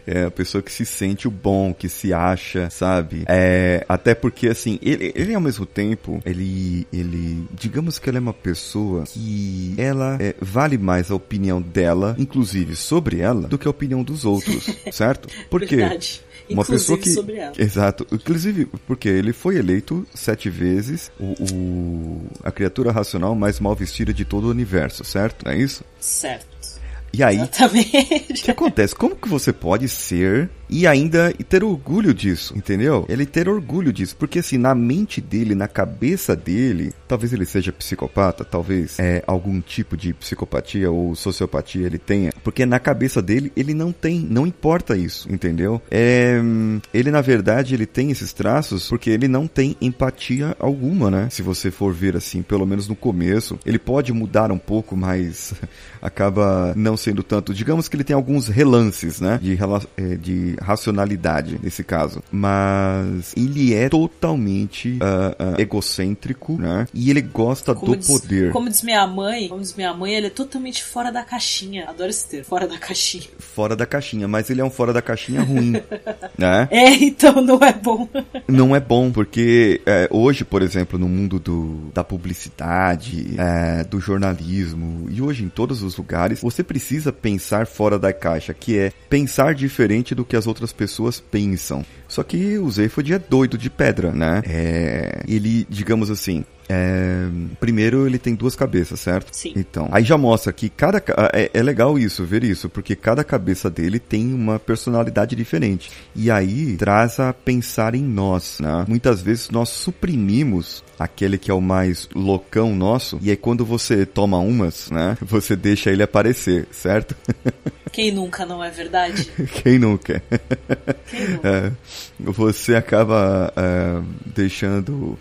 É. é a pessoa que se sente o bom, que se acha, sabe? É, até porque, assim, ele, ele ao mesmo tempo, ele, ele, digamos que ela é uma pessoa que ela é, vale mais a opinião dela, inclusive sobre ela, do que a opinião dos outros, certo? Porque Verdade. uma Inclusive pessoa que sobre ela. exato inclusive porque ele foi eleito sete vezes o, o- a criatura racional mais mal vestida de todo o universo certo não é isso Certo. e aí o Exatamente. que acontece como que você pode ser e ainda ter orgulho disso entendeu? Ele ter orgulho disso porque assim na mente dele na cabeça dele talvez ele seja psicopata talvez é algum tipo de psicopatia ou sociopatia ele tenha porque na cabeça dele ele não tem não importa isso entendeu? É, ele na verdade ele tem esses traços porque ele não tem empatia alguma né? Se você for ver assim pelo menos no começo ele pode mudar um pouco mas acaba não sendo tanto. Digamos que ele tem alguns relances né? De, eh, de racionalidade nesse caso mas ele é totalmente ah, ah, egocêntrico né e ele gosta do diz, poder como diz minha mãe, como diz minha mãe, ele é totalmente fora da caixinha. Adoro esse termo, fora da caixinha. fora da caixinha mas ele é um fora da caixinha ruim né É, então não é bom. não é bom, porque é, hoje, por exemplo, no mundo do, da publicidade, é, do jornalismo e hoje em todos os lugares, você precisa pensar fora da caixa, que é pensar diferente do que as outras pessoas pensam. Só que o Zephod é doido de pedra, né? É, ele, digamos assim, é, primeiro ele tem duas cabeças, certo? Sim. Então, aí já mostra que cada ca- é, é legal isso, ver isso, porque cada cabeça dele tem uma personalidade diferente. E aí traz a pensar em nós, né? Muitas vezes nós suprimimos aquele que é o mais loucão nosso, e aí quando você toma umas, né? Você deixa ele aparecer, certo? Quem nunca, não é verdade? Quem nunca? Quem nunca? É, você acaba é, deixando.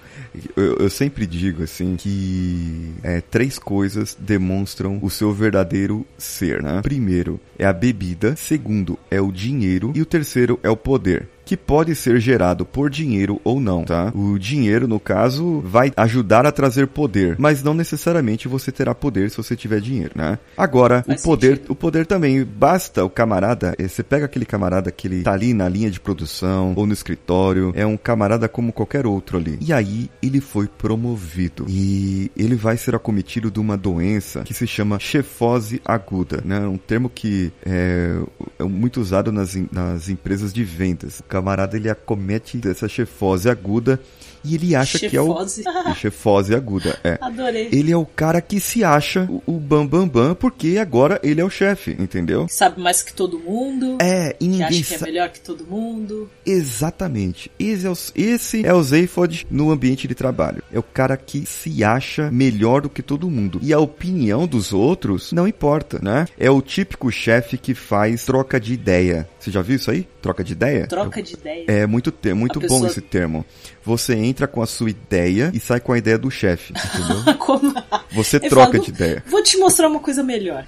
Eu, eu sempre digo assim que é, três coisas demonstram o seu verdadeiro ser. Né? Primeiro é a bebida, segundo é o dinheiro e o terceiro é o poder. Que pode ser gerado por dinheiro ou não, tá? O dinheiro, no caso, vai ajudar a trazer poder, mas não necessariamente você terá poder se você tiver dinheiro, né? Agora, Faz o poder, sentido. o poder também, basta o camarada, eh, você pega aquele camarada que ele tá ali na linha de produção ou no escritório, é um camarada como qualquer outro ali. E aí ele foi promovido e ele vai ser acometido de uma doença que se chama chefose aguda, né? Um termo que é, é muito usado nas, nas empresas de vendas. Camarada ele acomete dessa chefose aguda e ele acha que é o Chefose. chefose aguda, é Adorei. ele é o cara que se acha o, bam bam bam porque agora ele é o chefe, entendeu? Sabe mais que todo mundo. É, e Que ninguém acha que é melhor que todo mundo. Exatamente. Esse é, o, esse é o Zephod no ambiente de trabalho. É o cara que se acha melhor do que todo mundo. E a opinião dos outros não importa, né? É o típico chefe que faz troca de ideia. Você já viu isso aí? Troca de ideia? Troca de ideia. É muito, te- muito A bom pessoa- esse termo. Você entra com a sua ideia e sai com a ideia do chefe, entendeu? Como... Você Ele troca fala, de ideia. Vou te mostrar uma coisa melhor.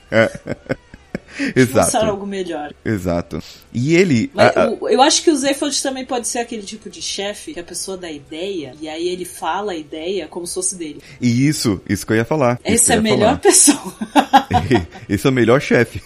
Exato. Algo melhor. Exato. E ele. Mas a- a- o- eu acho que o Zephod também pode ser aquele tipo de chefe que a pessoa dá ideia e aí ele fala a ideia como se fosse dele. E isso, isso que eu ia falar. que é a melhor falar. pessoa. Esse é o melhor chefe.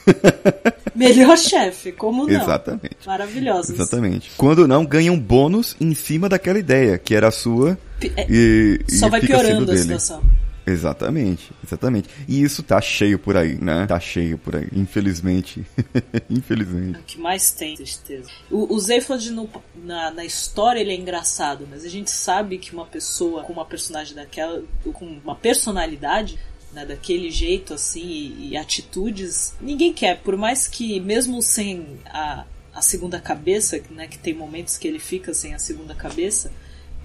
melhor chefe, como não? Exatamente. Maravilhosos. Exatamente. Quando não, ganha um bônus em cima daquela ideia, que era a sua. Pi- é, E, e Só vai fica sendo piorando a dele. situação. Exatamente, exatamente. E isso tá cheio por aí, né? Tá cheio por aí, infelizmente. infelizmente. É o que mais tem, certeza. O, o no- na, na história ele é engraçado, mas a gente sabe que uma pessoa com uma personagem daquela, com uma personalidade né, daquele jeito assim e, e atitudes, ninguém quer. Por mais que mesmo sem a, a segunda cabeça, né, que tem momentos que ele fica sem a segunda cabeça,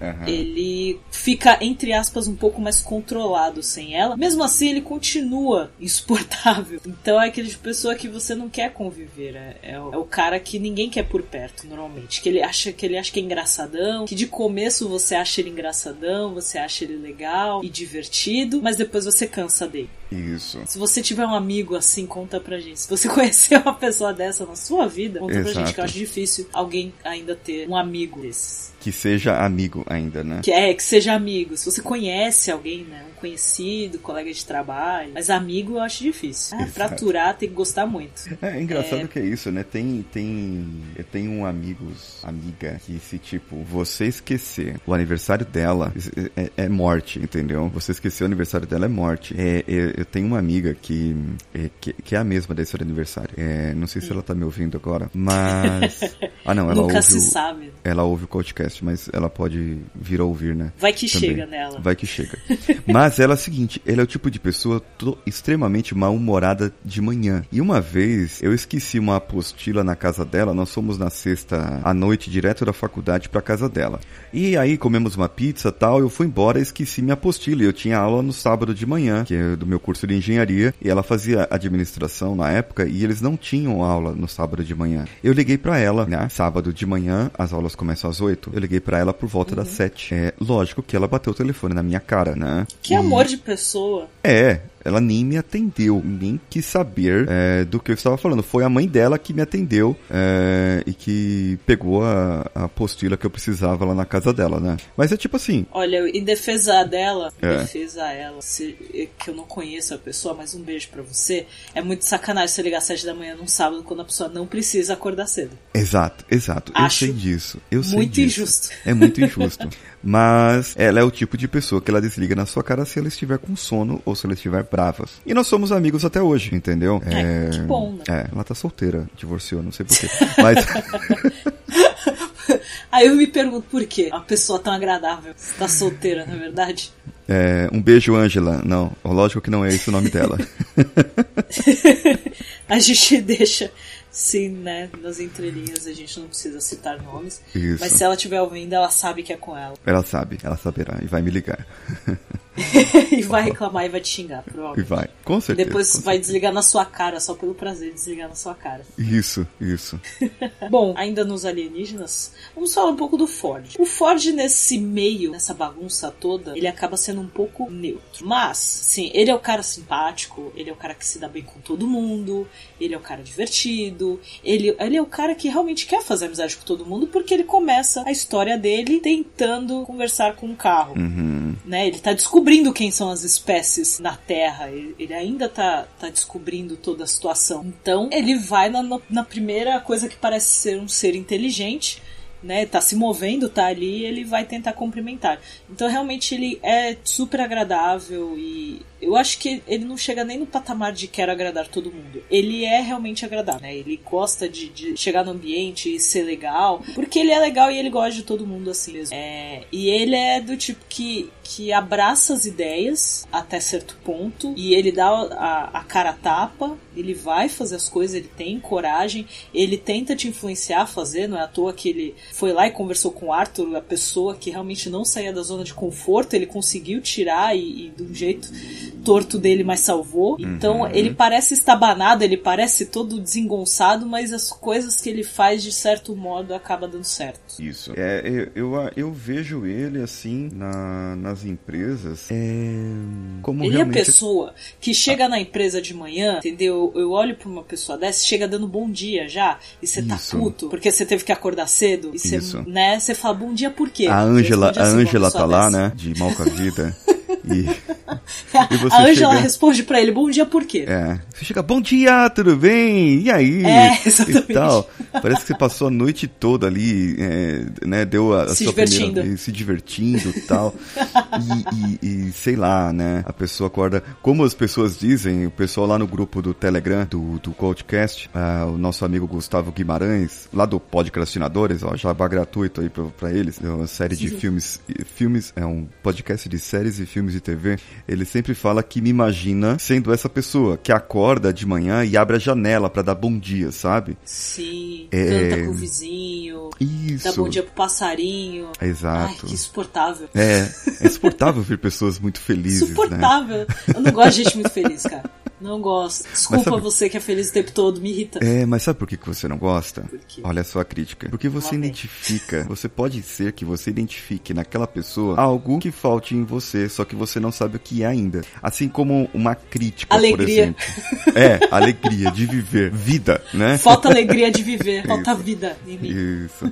Aham. ele fica, entre aspas, um pouco mais controlado sem ela. Mesmo assim, ele continua insuportável. Então é aquele tipo de pessoa que você não quer conviver. É, é o, é o cara que ninguém quer por perto, normalmente. Que ele acha que ele acha que é engraçadão, que de começo você acha ele engraçadão, você acha ele legal e divertido, mas depois você cansa dele. Isso. Se você tiver um amigo assim, conta pra gente. Se você conhecer uma pessoa dessa na sua vida, conta pra gente, Exato. que eu acho difícil alguém ainda ter um amigo desses. Que seja amigo ainda, né? Que é, que seja amigo. Se você conhece alguém, né? Conhecido, colega de trabalho. Mas amigo eu acho difícil. Ah, fraturar tem que gostar muito. É, engraçado que é isso, né? Tem, tem, eu tenho um amigos, amiga, que se tipo, você esquecer o aniversário dela é, é morte, entendeu? Você esquecer o aniversário dela é morte. É, é, eu tenho uma amiga que, é, que, que é a mesma desse aniversário. É, não sei se ela tá me ouvindo agora, mas... Ah não, ela Nunca ouve se o, sabe. ela ouve o podcast, mas ela pode vir a ouvir, né? Vai que Também. chega nela. Vai que chega. Mas ela é o seguinte, ela é o tipo de pessoa extremamente mal-humorada de manhã. E uma vez eu esqueci uma apostila na casa dela, nós fomos na sexta à noite direto da faculdade pra casa dela. E aí comemos uma pizza tal, eu fui embora e esqueci minha apostila. Eu tinha aula no sábado de manhã, que é do meu curso de engenharia, e ela fazia administração na época e eles não tinham aula no sábado de manhã. Eu liguei pra ela, né? Sábado de manhã, as aulas começam às 8. Eu liguei pra ela por volta das 7. É, lógico que ela bateu o telefone na minha cara, né? Que E- amor de pessoa. É, ela nem me atendeu, nem quis saber é, do que eu estava falando. Foi a mãe dela que me atendeu é, e que pegou a, a apostila que eu precisava lá na casa dela, né? Mas é tipo assim, Olha, em defesa dela, É. defesa ela, se, que eu não conheço a pessoa, mas um beijo pra você. É muito sacanagem você ligar às 7 da manhã num sábado quando a pessoa não precisa acordar cedo. exato, exato. Acho eu sei disso. Eu sei muito disso. injusto. É muito injusto. Mas ela é o tipo de pessoa que ela desliga na sua cara se ela estiver com sono ou se ela estiver bravas. E nós somos amigos até hoje, entendeu? É, que bom, né? É, ela tá solteira, divorciou, não sei porquê. Mas. Aí eu me pergunto por quê? Uma pessoa tão agradável está solteira, na é verdade? É, um beijo, Ângela. Não, lógico que não é esse o nome dela. A gente deixa, sim, né, nas entrelinhas, a gente não precisa citar nomes. Isso. Mas se ela estiver ouvindo, ela sabe que é com ela. Ela sabe, ela saberá e vai me ligar. e vai reclamar e vai te xingar, E provavelmente. vai, com certeza. Depois com vai desligar na sua cara, só pelo prazer de desligar na sua cara. certeza. Isso, isso. Bom, ainda nos alienígenas, vamos falar um pouco do Ford. O Ford, nesse meio, nessa bagunça toda, ele acaba sendo um pouco neutro. Mas, sim, ele é o cara simpático, ele é o cara que se dá bem com todo mundo, ele é o cara divertido, ele, ele é o cara que realmente quer fazer amizade com todo mundo porque ele começa a história dele tentando conversar com um carro. Uhum. Né? Ele tá descobrindo quem são as espécies na Terra. Ele, ainda tá, tá descobrindo toda a situação. Então, ele vai na- na primeira coisa que parece ser um ser inteligente, né? Tá se movendo, tá ali, ele vai tentar cumprimentar. Então, realmente, ele é super agradável e eu acho que ele não chega nem no patamar de quero agradar todo mundo. Ele é realmente agradável, né? Ele gosta de, de chegar no ambiente e ser legal, porque ele é legal e ele gosta de todo mundo assim mesmo. É, e ele é do tipo que, que abraça as ideias até certo ponto e ele dá a, a cara a tapa, ele vai fazer as coisas, ele tem coragem, ele tenta te influenciar a fazer, não é à toa que ele foi lá e conversou com o Arthur, a pessoa que realmente não saía da zona de conforto, ele conseguiu tirar e, e de um jeito torto dele, mas salvou. Então ele parece estabanado, ele parece todo desengonçado, mas as coisas que ele faz de certo modo acaba dando certo. Isso. É, eu, eu, eu vejo ele assim na, nas empresas é, como Ele é a realmente. pessoa que chega na empresa de manhã, entendeu? Eu olho pra uma pessoa dessa, chega dando bom dia já, e você tá puto, porque você teve que acordar cedo, e você, Isso. né, você fala bom dia por quê? A Ângela, a Ângela pessoa tá lá, dessa. né? De mal com a vida. E, e a Ângela chega- responde pra ele bom dia por quê? É. Você chega, bom dia, tudo bem? E aí? É, exatamente. E tal. Parece que você passou a noite toda ali, é, né? Deu a, a Se sua divertindo. primeira vez, se divertindo e tal. E, e- e, sei lá, né? A pessoa acorda. Como as pessoas dizem, o pessoal lá no grupo do Telegram, do, do Coachcast, ah, o nosso amigo Gustavo Guimarães, lá do Podcastinadores, ó, jabá gratuito aí pra, pra eles, é uma série de filmes, filmes, é um podcast de séries e filmes de TV. Ele sempre fala que me imagina sendo essa pessoa que acorda de manhã e abre a janela pra dar bom dia, sabe? Sim, É. canta com o vizinho, Isso. dá bom dia pro passarinho. Ai, Exato. que insuportável. É, é insuportável ver pessoas muito felizes, né? Insuportável. Eu não gosto de gente muito feliz, cara. Não gosto. Desculpa sabe- você que é feliz o tempo todo, me irrita. É, mas sabe por que você não gosta? Por quê? Olha só a crítica. Porque você identifica, você pode ser que você identifique naquela pessoa algo que falte em você, só que você não sabe o que é ainda. Assim como uma crítica, Alegria. por exemplo. É, alegria de viver, vida, né? Falta alegria de viver, falta vida em mim. Isso.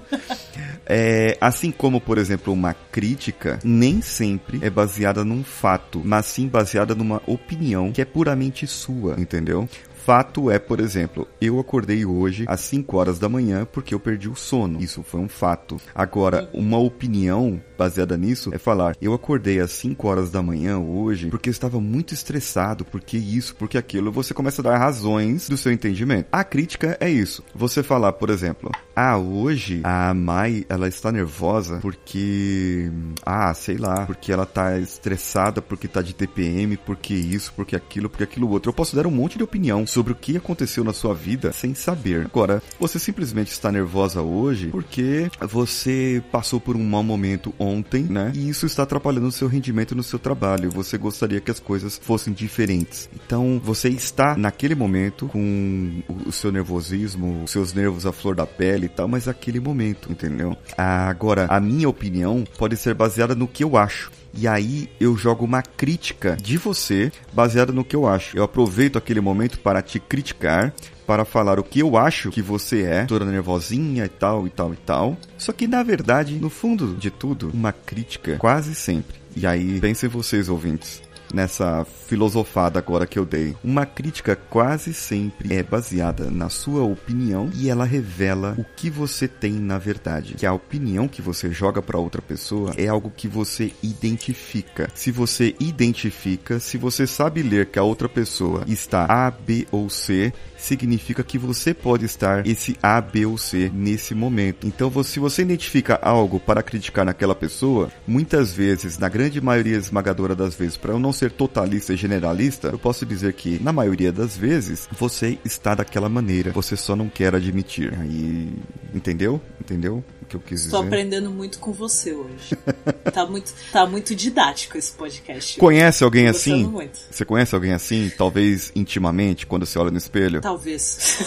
É, assim como, por exemplo, uma crítica nem sempre é baseada num fato, mas sim baseada numa opinião que é puramente sua, entendeu? Fato é, por exemplo, eu acordei hoje às 5 horas da manhã porque eu perdi o sono. Isso foi um fato. Agora, uma opinião baseada nisso é falar: eu acordei às 5 horas da manhã hoje porque eu estava muito estressado, porque isso, porque aquilo. Você começa a dar razões do seu entendimento. A crítica é isso. Você falar, por exemplo, ah, hoje a Mai, ela está nervosa porque, ah, sei lá, porque ela tá estressada, porque tá de TPM, porque isso, porque aquilo, porque aquilo outro. Eu posso dar um monte de opinião sobre o que aconteceu na sua vida sem saber. Agora, você simplesmente está nervosa hoje porque você passou por um mau momento ontem, né? E isso está atrapalhando o seu rendimento no seu trabalho. Você gostaria que as coisas fossem diferentes. Então, você está naquele momento com o seu nervosismo, os seus nervos à flor da pele tal, mas aquele momento, entendeu? Agora, a minha opinião pode ser baseada no que eu acho. E aí eu jogo uma crítica de você baseada no que eu acho. Eu aproveito aquele momento para te criticar, para falar o que eu acho que você é, toda nervosinha e tal e tal e tal. Só que na verdade, no fundo de tudo, uma crítica quase sempre. E aí, pensem vocês ouvintes nessa filosofada agora que eu dei. Uma crítica quase sempre é baseada na sua opinião e ela revela o que você tem na verdade. Que a opinião que você joga para outra pessoa é algo que você identifica. Se você identifica, se você sabe ler que a outra pessoa está A, B ou C, significa que você pode estar esse A, B ou C nesse momento. Então, se você identifica algo para criticar naquela pessoa, muitas vezes, na grande maioria esmagadora das vezes, para eu não ser totalista e generalista, eu posso dizer que, na maioria das vezes, você está daquela maneira, você só não quer admitir. Aí, entendeu? Entendeu o que eu quis dizer? aprendendo muito com você hoje. tá, muito, tá muito didático esse podcast. Conhece alguém assim? muito. Você conhece alguém assim? Talvez intimamente, quando você olha no espelho? Talvez.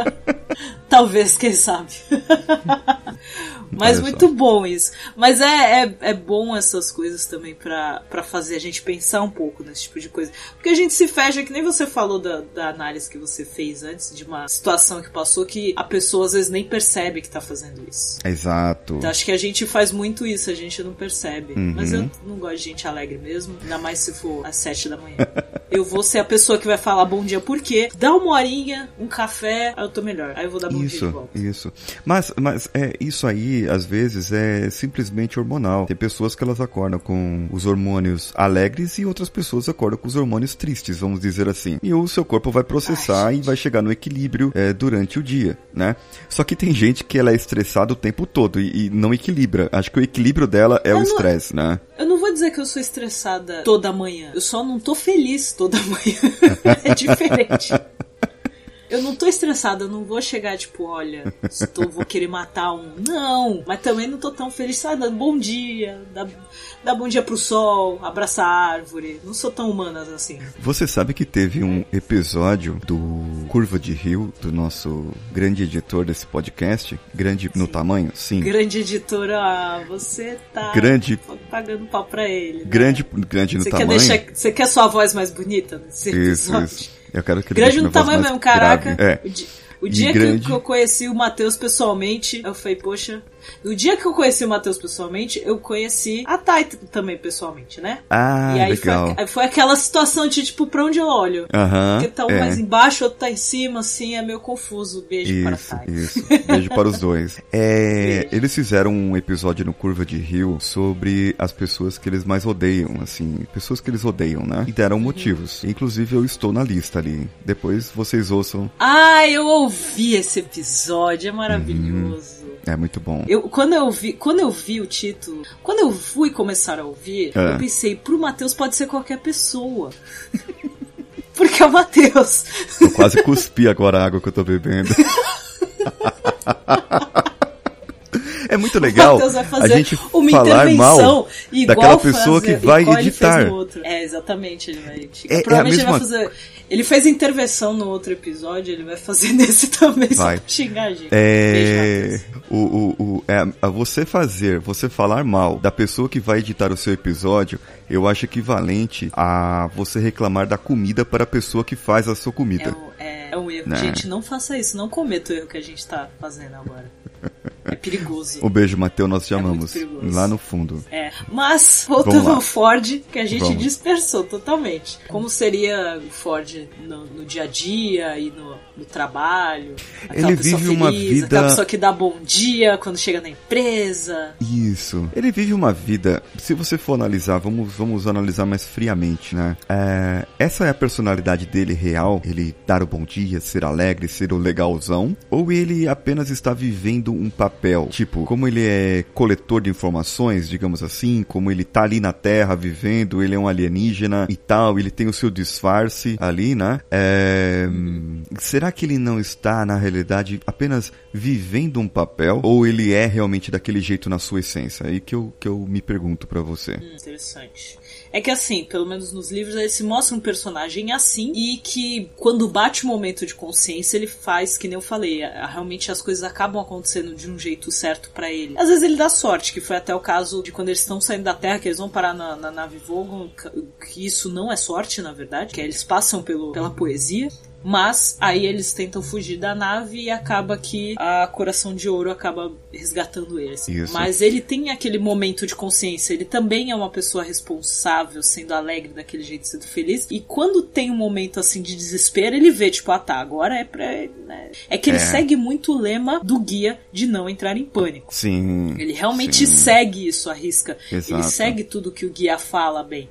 Talvez, quem sabe. Mas Olha muito só. bom isso. Mas é, é, é bom essas coisas também pra fazer a gente pensar um pouco nesse tipo de coisa. Porque a gente se fecha, que nem você falou da, da análise que você fez antes, de uma situação que passou, que a pessoa às vezes nem percebe que tá fazendo isso. Exato. Então, acho que a gente faz muito isso, a gente não percebe. Uhum. Mas eu não gosto de gente alegre mesmo, ainda mais se for às sete da manhã. eu vou ser a pessoa que vai falar bom dia por quê? Dá uma horinha, um café, aí eu tô melhor. Aí eu vou dar bom dia de Isso, volta. isso. Mas, mas é, isso aí, às vezes, é simplesmente hormonal. Tem pessoas que elas acordam com os hormônios alegres e outras pessoas acordam com os hormônios tristes, vamos dizer assim. E o seu corpo vai processar Ai, e vai chegar no equilíbrio é, durante o dia, né? Só que tem gente que ela é estressada o tempo todo e, e não equilibra. Acho que o equilíbrio dela é o estresse, né? Eu não vou dizer que eu sou estressada toda manhã. Eu só não tô feliz toda manhã. é diferente. Eu não tô estressada, eu não vou chegar tipo, olha, estou, vou querer matar um. Não, mas também não tô tão feliz, sabe? Dá bom dia, dá, dá bom dia pro sol, abraça a árvore. Não sou tão humanas assim. Você sabe que teve um episódio do Curva de Rio, do nosso grande editor desse podcast, grande no tamanho, sim. Grande editora, ah, você tá Grande. pagando pau pra ele. né? Grande, grande no Você quer, tamanho. deixar, você quer sua voz mais bonita nesse Isso, episódio? isso. Eu quero que ele Grande no tamanho mesmo, caraca. É. O, di- o dia que grande. eu, que eu conheci o Matheus pessoalmente, eu falei, poxa. No dia que eu conheci o Matheus pessoalmente, eu conheci a Thay t- também pessoalmente, né? Ah, e aí foi, legal. a- foi aquela situação de tipo, pra onde eu olho? Aham. Porque tá um é. mais embaixo, outro tá em cima, assim, é meio confuso. Beijo para a Isso, Thay. isso. Beijo para os dois. É, eles fizeram um episódio no Curva de Rio sobre as pessoas que eles mais odeiam, assim, pessoas que eles odeiam, né? E deram motivos. Inclusive eu estou na lista ali. Depois vocês ouçam. Ah, eu ouvi esse episódio, é maravilhoso. É muito bom. Eu, quando, eu vi, quando eu vi o título, quando eu fui começar a ouvir, Ah. eu pensei, pro Matheus pode ser qualquer pessoa. Porque é o Matheus. Eu quase cuspi agora a água que eu tô bebendo. É muito legal a gente falar mal daquela pessoa que vai editar. É, exatamente, ele vai editar. É, Provavelmente é mesma... ele vai fazer. Ele fez intervenção no outro episódio, ele vai fazer nesse também vai. só pra xingar a gente. É. o, o, o, é, você fazer, você falar mal da pessoa que vai editar o seu episódio, eu acho equivalente a você reclamar da comida para a pessoa que faz a sua comida. É, é, é um erro. Né? Gente, não faça isso, não cometa o erro que a gente tá fazendo agora. É perigoso. Um beijo, Matheus, nós te é amamos. Lá no fundo. É. Mas, voltando ao Ford, que a gente Vamos. dispersou totalmente. Como seria o Ford no, no dia a dia e no, no trabalho? Ele vive feliz, uma vida. Aquela pessoa que dá bom dia quando chega na empresa. Isso. Ele vive uma vida. Se você for analisar, vamos, vamos analisar mais friamente, né? É, essa é a personalidade dele real. Ele dar o bom dia, ser alegre, ser o legalzão. Ou ele apenas está vivendo um papel. Tipo, como ele é coletor de informações, digamos assim, como ele tá ali na Terra vivendo, ele é um alienígena e tal, ele tem o seu disfarce ali, né? É... Será que ele não está, na realidade, apenas vivendo um papel? Ou ele é realmente daquele jeito na sua essência? É aí que eu, que eu me pergunto para você. Hum, interessante. É que assim, pelo menos nos livros, ele se mostra um personagem assim e que quando bate o momento de consciência, ele faz, que nem eu falei, realmente as coisas acabam acontecendo de um jeito certo para ele. Às vezes ele dá sorte, que foi até o caso de quando eles estão saindo da Terra, que eles vão parar na, na nave Vogon, que isso não é sorte, na verdade, que eles passam pelo, pela poesia. Mas aí eles tentam fugir da nave e acaba que a Coração de Ouro acaba resgatando eles. Isso. Mas ele tem aquele momento de consciência, ele também é uma pessoa responsável, sendo alegre daquele jeito, sendo feliz. E quando tem um momento assim de desespero, ele vê, tipo, ah tá, agora é pra. Né? É que ele é. segue muito o lema do guia de não entrar em pânico. Sim. Ele realmente sim. segue isso, a risca. Exato. Ele segue tudo que o guia fala bem.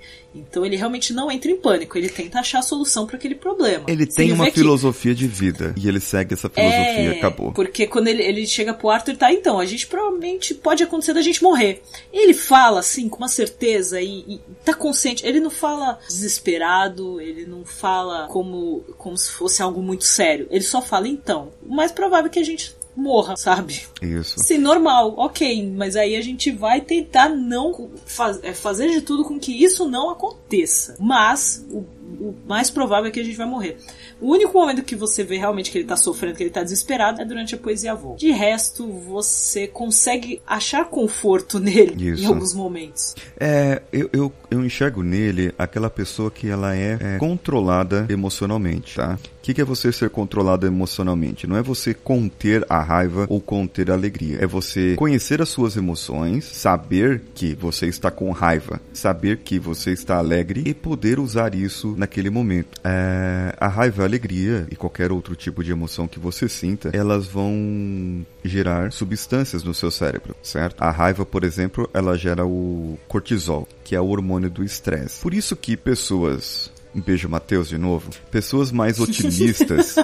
Então ele realmente não entra em pânico, ele tenta achar a solução para aquele problema. Ele tem uma filosofia que... de vida e ele segue essa filosofia, é, acabou. Porque quando ele, ele chega pro Arthur, tá, então, a gente provavelmente pode acontecer da gente morrer. Ele fala assim, com uma certeza e, e tá consciente. Ele não fala desesperado, ele não fala como, como se fosse algo muito sério. Ele só fala, então, o mais provável é que a gente morra, sabe? Isso. Sim, normal, ok, mas aí a gente vai tentar não faz, é, fazer de tudo com que isso não aconteça. Mas o, o mais provável é que a gente vai morrer. O único momento que você vê realmente que ele tá sofrendo, que ele tá desesperado, é durante a poesia avô. De resto, você consegue achar conforto nele Isso. em alguns momentos. É, eu, eu, eu enxergo nele aquela pessoa que ela é, é controlada emocionalmente, tá? O que, que, é você ser controlado emocionalmente? Não é você conter a raiva ou conter a alegria. É você conhecer as suas emoções, saber que você está com raiva, saber que você está alegre e poder usar isso naquele momento. É, a raiva, a alegria e qualquer outro tipo de emoção que você sinta, elas vão gerar substâncias no seu cérebro, certo? A raiva, por exemplo, ela gera o cortisol, que é o hormônio do estresse. Por isso que pessoas um beijo, Matheus, de novo. Pessoas mais otimistas,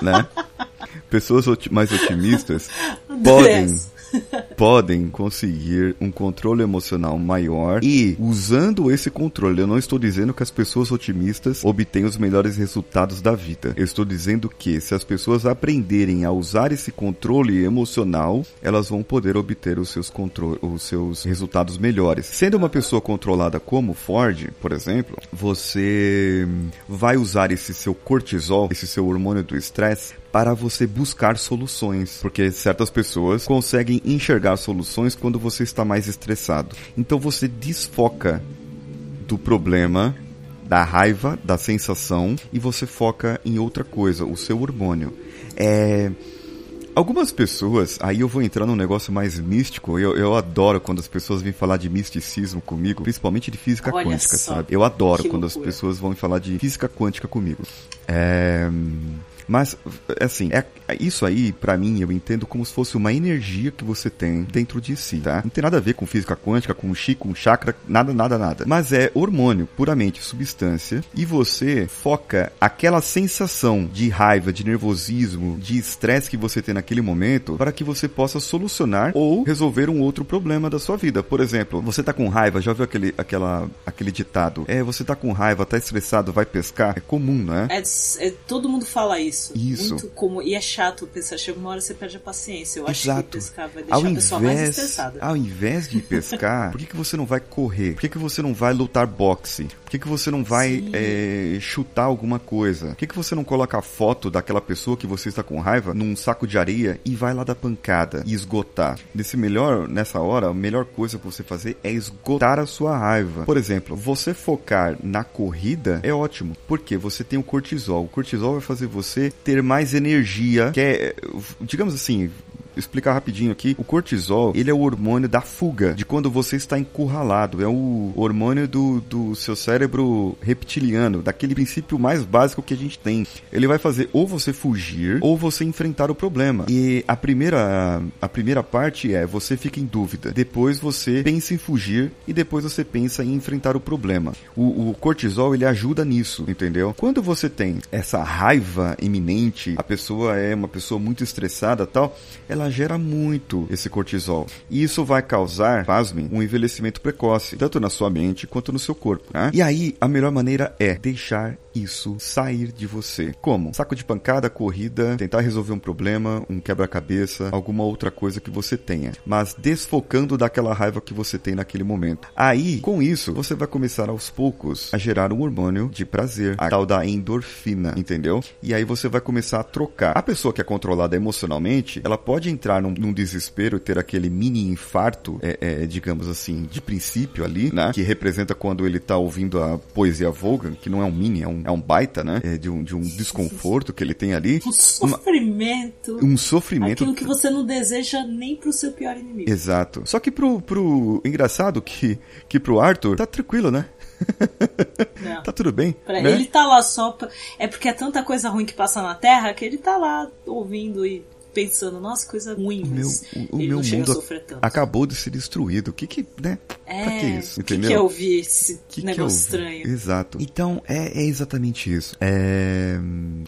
né? Pessoas mais otimistas podem podem conseguir um controle emocional maior e usando esse controle, eu não estou dizendo que as pessoas otimistas obtêm os melhores resultados da vida. Eu estou dizendo que se as pessoas aprenderem a usar esse controle emocional, elas vão poder obter os seus os seus resultados melhores. Sendo uma pessoa controlada como Ford, por exemplo, você vai usar esse seu cortisol, esse seu hormônio do estresse para você buscar soluções, porque certas pessoas conseguem enxergar soluções quando você está mais estressado. Então você desfoca do problema, da raiva, da sensação e você foca em outra coisa, o seu hormônio. É Algumas pessoas, aí eu vou entrar num negócio mais místico. Eu, eu adoro quando as pessoas vêm falar de misticismo comigo, principalmente de física Olha quântica, só. sabe? Eu adoro quando loucura. as pessoas vão falar de física quântica comigo. É. Mas, assim, é, isso aí, para mim, eu entendo como se fosse uma energia que você tem dentro de si, tá? Não tem nada a ver com física quântica, com chi, com chakra, nada, nada, nada. Mas é hormônio, puramente substância, e você foca aquela sensação de raiva, de nervosismo, de estresse que você tem naquele momento para que você possa solucionar ou resolver um outro problema da sua vida. Por exemplo, você tá com raiva, já viu aquele, aquela, aquele ditado? É, você tá com raiva, tá estressado, vai pescar? É comum, né? É, é todo mundo fala isso isso. Isso. Muito como, e é chato pensar, chega uma hora você perde a paciência. Eu acho Exato. que pescar vai deixar Ao a pessoa mais invés, estressada. ao invés de pescar, por que, que você não vai correr? Por que, que você não vai lutar boxe? Por que, que você não vai é, chutar alguma coisa? Por que, que você não coloca a foto daquela pessoa que você está com raiva num saco de areia e vai lá dar pancada e esgotar? Nesse melhor, nessa hora, a melhor coisa pra você fazer é esgotar a sua raiva. Por exemplo, você focar na corrida é ótimo, porque você tem o cortisol. O cortisol vai fazer você ter mais energia, que é, digamos assim, explicar rapidinho aqui. O cortisol, ele é o hormônio da fuga, de quando você está encurralado. É o hormônio do, do seu cérebro reptiliano, daquele princípio mais básico que a gente tem. Ele vai fazer ou você fugir ou você enfrentar o problema. E a primeira, a primeira parte é você fica em dúvida. Depois você pensa em fugir e depois você pensa em enfrentar o problema. O, o cortisol, ele ajuda nisso, entendeu? Quando você tem essa raiva iminente, a pessoa é uma pessoa muito estressada tal, ela gera muito esse cortisol. E isso vai causar, pasmem, um envelhecimento precoce, tanto na sua mente quanto no seu corpo. Né? E aí, a melhor maneira é deixar isso sair de você. Como? Saco de pancada, corrida, tentar resolver um problema, um quebra-cabeça, alguma outra coisa que você tenha. Mas desfocando daquela raiva que você tem naquele momento. Aí, com isso, você vai começar aos poucos a gerar um hormônio de prazer, a tal da endorfina, entendeu? E aí você vai começar a trocar. A pessoa que é controlada emocionalmente, ela pode entrar num, num desespero, ter aquele mini infarto, é, é, digamos assim, de princípio ali, né? Que representa quando ele tá ouvindo a poesia Vogan, que não é um mini, é um, é um baita, né? É de um, de um desconforto que ele tem ali. Um sofrimento. Um sofrimento. Aquilo que você não deseja nem pro seu pior inimigo. Exato. Só que pro, pro engraçado que, que pro Arthur tá tranquilo, né? Não. Tá tudo bem. Pra né? Ele tá lá só. Pra... É porque é tanta coisa ruim que passa na Terra que ele tá lá ouvindo e pensando, nossa, coisa ruim, O meu, mas o, meu não chega a mundo sofrer tanto. acabou de ser destruído. O que que, né? É, pra que isso? o que, Entendeu? que eu vi esse que que negócio eu vi? estranho? Exato. Então, é, é exatamente isso. É,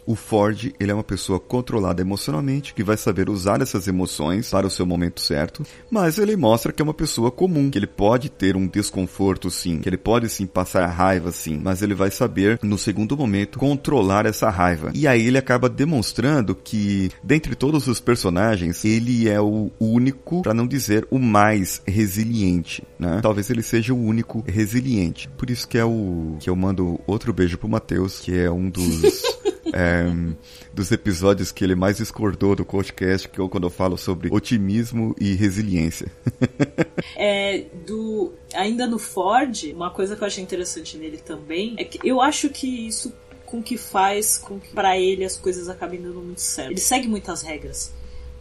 o Ford, ele é uma pessoa controlada emocionalmente, que vai saber usar essas emoções para o seu momento certo, mas ele mostra que é uma pessoa comum, que ele pode ter um desconforto sim, que ele pode sim passar raiva sim, mas ele vai saber, no segundo momento, controlar essa raiva. E aí ele acaba demonstrando que, dentre todos os personagens, ele é o único, para não dizer o mais resiliente, né? Talvez ele seja o único resiliente. Por isso que é o que eu mando outro beijo pro Matheus, que é um dos é, dos episódios que ele mais discordou do podcast, que eu quando eu falo sobre otimismo e resiliência. É, do, ainda no Ford, uma coisa que eu achei interessante nele também é que eu acho que isso com que faz com que para ele as coisas acabem dando muito certo. Ele segue muitas regras.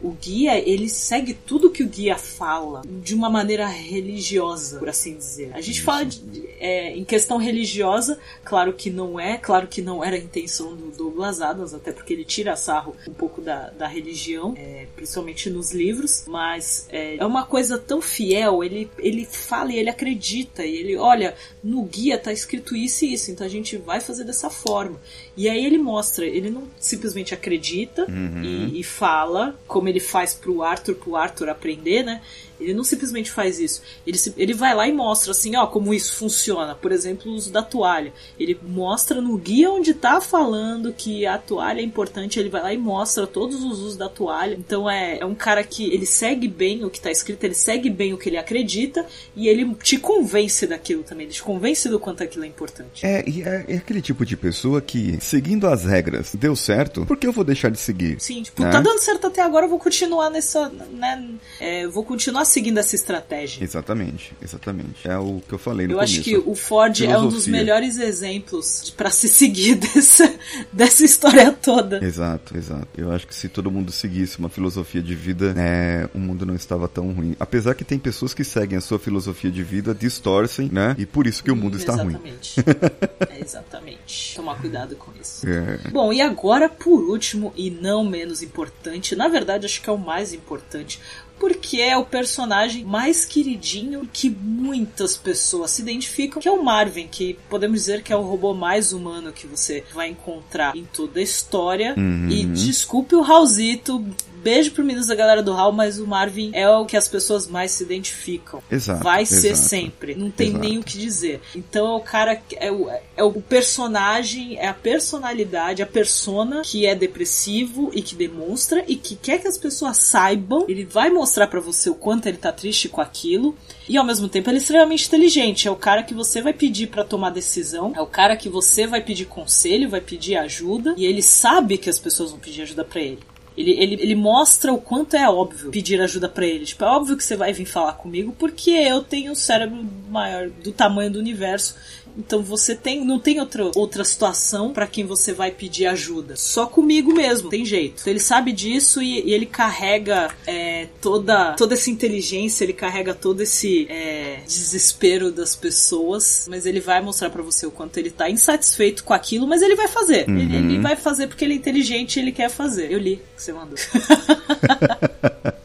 O guia, ele segue tudo que o guia fala de uma maneira religiosa, por assim dizer. A gente fala de- é, em questão religiosa, claro que não é, claro que não era a intenção do Douglas Adams, até porque ele tira sarro um pouco da, da religião, é, principalmente nos livros, mas é, é uma coisa tão fiel, ele, ele fala e ele acredita, e ele, olha, no guia tá escrito isso e isso, então a gente vai fazer dessa forma. E aí ele mostra, ele não simplesmente acredita e, e fala, como ele faz pro Arthur, pro Arthur aprender, né? Ele não simplesmente faz isso. Ele, se- ele vai lá e mostra assim, ó, como isso funciona. Por exemplo, o uso da toalha. Ele mostra no guia onde tá falando que a toalha é importante, ele vai lá e mostra todos os usos da toalha. Então é, é um cara que ele segue bem o que tá escrito, ele segue bem o que ele acredita e ele te convence daquilo também. Ele te convence do quanto aquilo é importante. É, e é, é aquele tipo de pessoa que, seguindo as regras, deu certo, por que eu vou deixar de seguir? Sim, tipo, Né? tá dando certo até agora, eu vou continuar nessa, né, é, vou continuar seguindo essa estratégia. Exatamente, exatamente. É o que eu falei no Eu começo. acho que o Ford é um dos Filosofia. melhores exemplos pra se seguir dessa, dessa história toda. Exato, exato. Eu acho que se todo mundo seguisse uma filosofia de vida, é, o mundo não estava tão ruim. Apesar que tem pessoas que seguem a sua filosofia de vida, distorcem, né? E por isso que o mundo está ruim. exatamente. É, exatamente. Tomar cuidado com isso. É. Bom, e agora, por último e não menos importante, na verdade acho que é o mais importante, porque é o personagem mais queridinho que muitas pessoas se identificam, que é o Marvin, que podemos dizer que é o robô mais humano que você vai encontrar em toda a história. Uhum. E desculpe o Raulzito beijo pro Meninos da Galera do Hall, mas o Marvin é o que as pessoas mais se identificam. Exato. Vai ser exato. sempre. Não tem Exato. nem o que dizer. Então é o cara, é o, é o personagem, é a personalidade, a persona que é depressivo e que demonstra e que quer que as pessoas saibam. Ele vai mostrar pra você o quanto ele tá triste com aquilo. E ao mesmo tempo ele é extremamente inteligente. É o cara que você vai pedir pra tomar decisão. É o cara que você vai pedir conselho, vai pedir ajuda. E ele sabe que as pessoas vão pedir ajuda pra ele. Ele, ele, ele mostra o quanto é óbvio pedir ajuda pra ele. Tipo, é óbvio que você vai vir falar comigo porque eu tenho um cérebro maior do tamanho do universo. Então você tem não tem outra, outra situação pra quem você vai pedir ajuda. Só comigo mesmo, tem jeito. Então ele sabe disso e, e ele carrega é, toda, toda essa inteligência, ele carrega todo esse é, desespero das pessoas. Mas ele vai mostrar pra você o quanto ele tá insatisfeito com aquilo, mas ele vai fazer. Ele, ele vai fazer porque ele é inteligente e ele quer fazer. Eu li o que você mandou.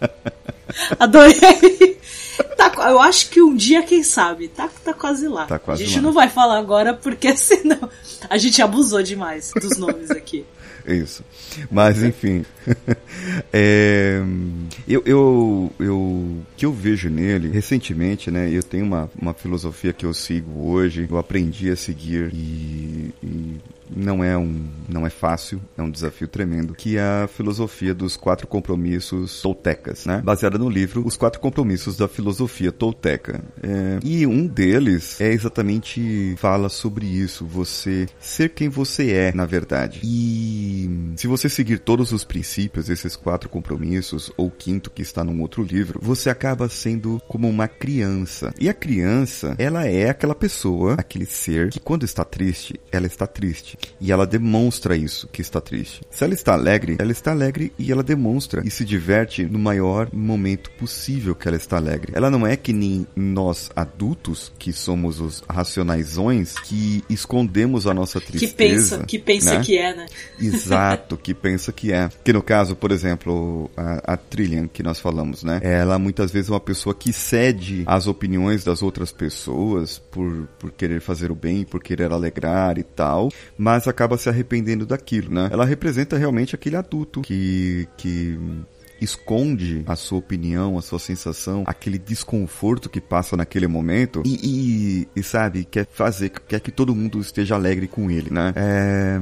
Adorei. Tá, eu acho que um dia, quem sabe, tá, tá quase lá. Tá quase a gente lá. não vai falar agora porque senão a gente abusou demais dos nomes aqui. Isso. Mas, enfim. É, eu, eu, eu, o que eu vejo nele, recentemente, né? Eu tenho uma, uma filosofia que eu sigo hoje, eu aprendi a seguir e, e não é um não é fácil, é um desafio tremendo, que é a filosofia dos quatro compromissos toltecas, né? Baseada no livro Os Quatro Compromissos da Filosofia Tolteca. É, e um deles é exatamente fala sobre isso, você ser quem você é, na verdade. E se você seguir todos os princípios, esses quatro compromissos, ou quinto que está num outro livro, você acaba sendo como uma criança. E a criança, ela é aquela pessoa, aquele ser que quando está triste, ela está triste. E ela demonstra isso, que está triste. Se ela está alegre, ela está alegre e ela demonstra e se diverte no maior momento possível que ela está alegre. Ela não é que nem nós adultos, que somos os racionaisões, que escondemos a nossa Que tristeza. pensa, que pensa né? que é, né? Exato, que pensa que é. Que no caso, por exemplo, a, a Trillian que nós falamos, né? Ela muitas vezes é uma pessoa que cede às opiniões das outras pessoas por, por querer fazer o bem, por querer alegrar e tal, mas acaba se arrependendo daquilo, né? Ela representa realmente aquele adulto que, que esconde a sua opinião, a sua sensação, aquele desconforto que passa naquele momento e, e- e, sabe, quer fazer, quer que todo mundo esteja alegre com ele, né? É,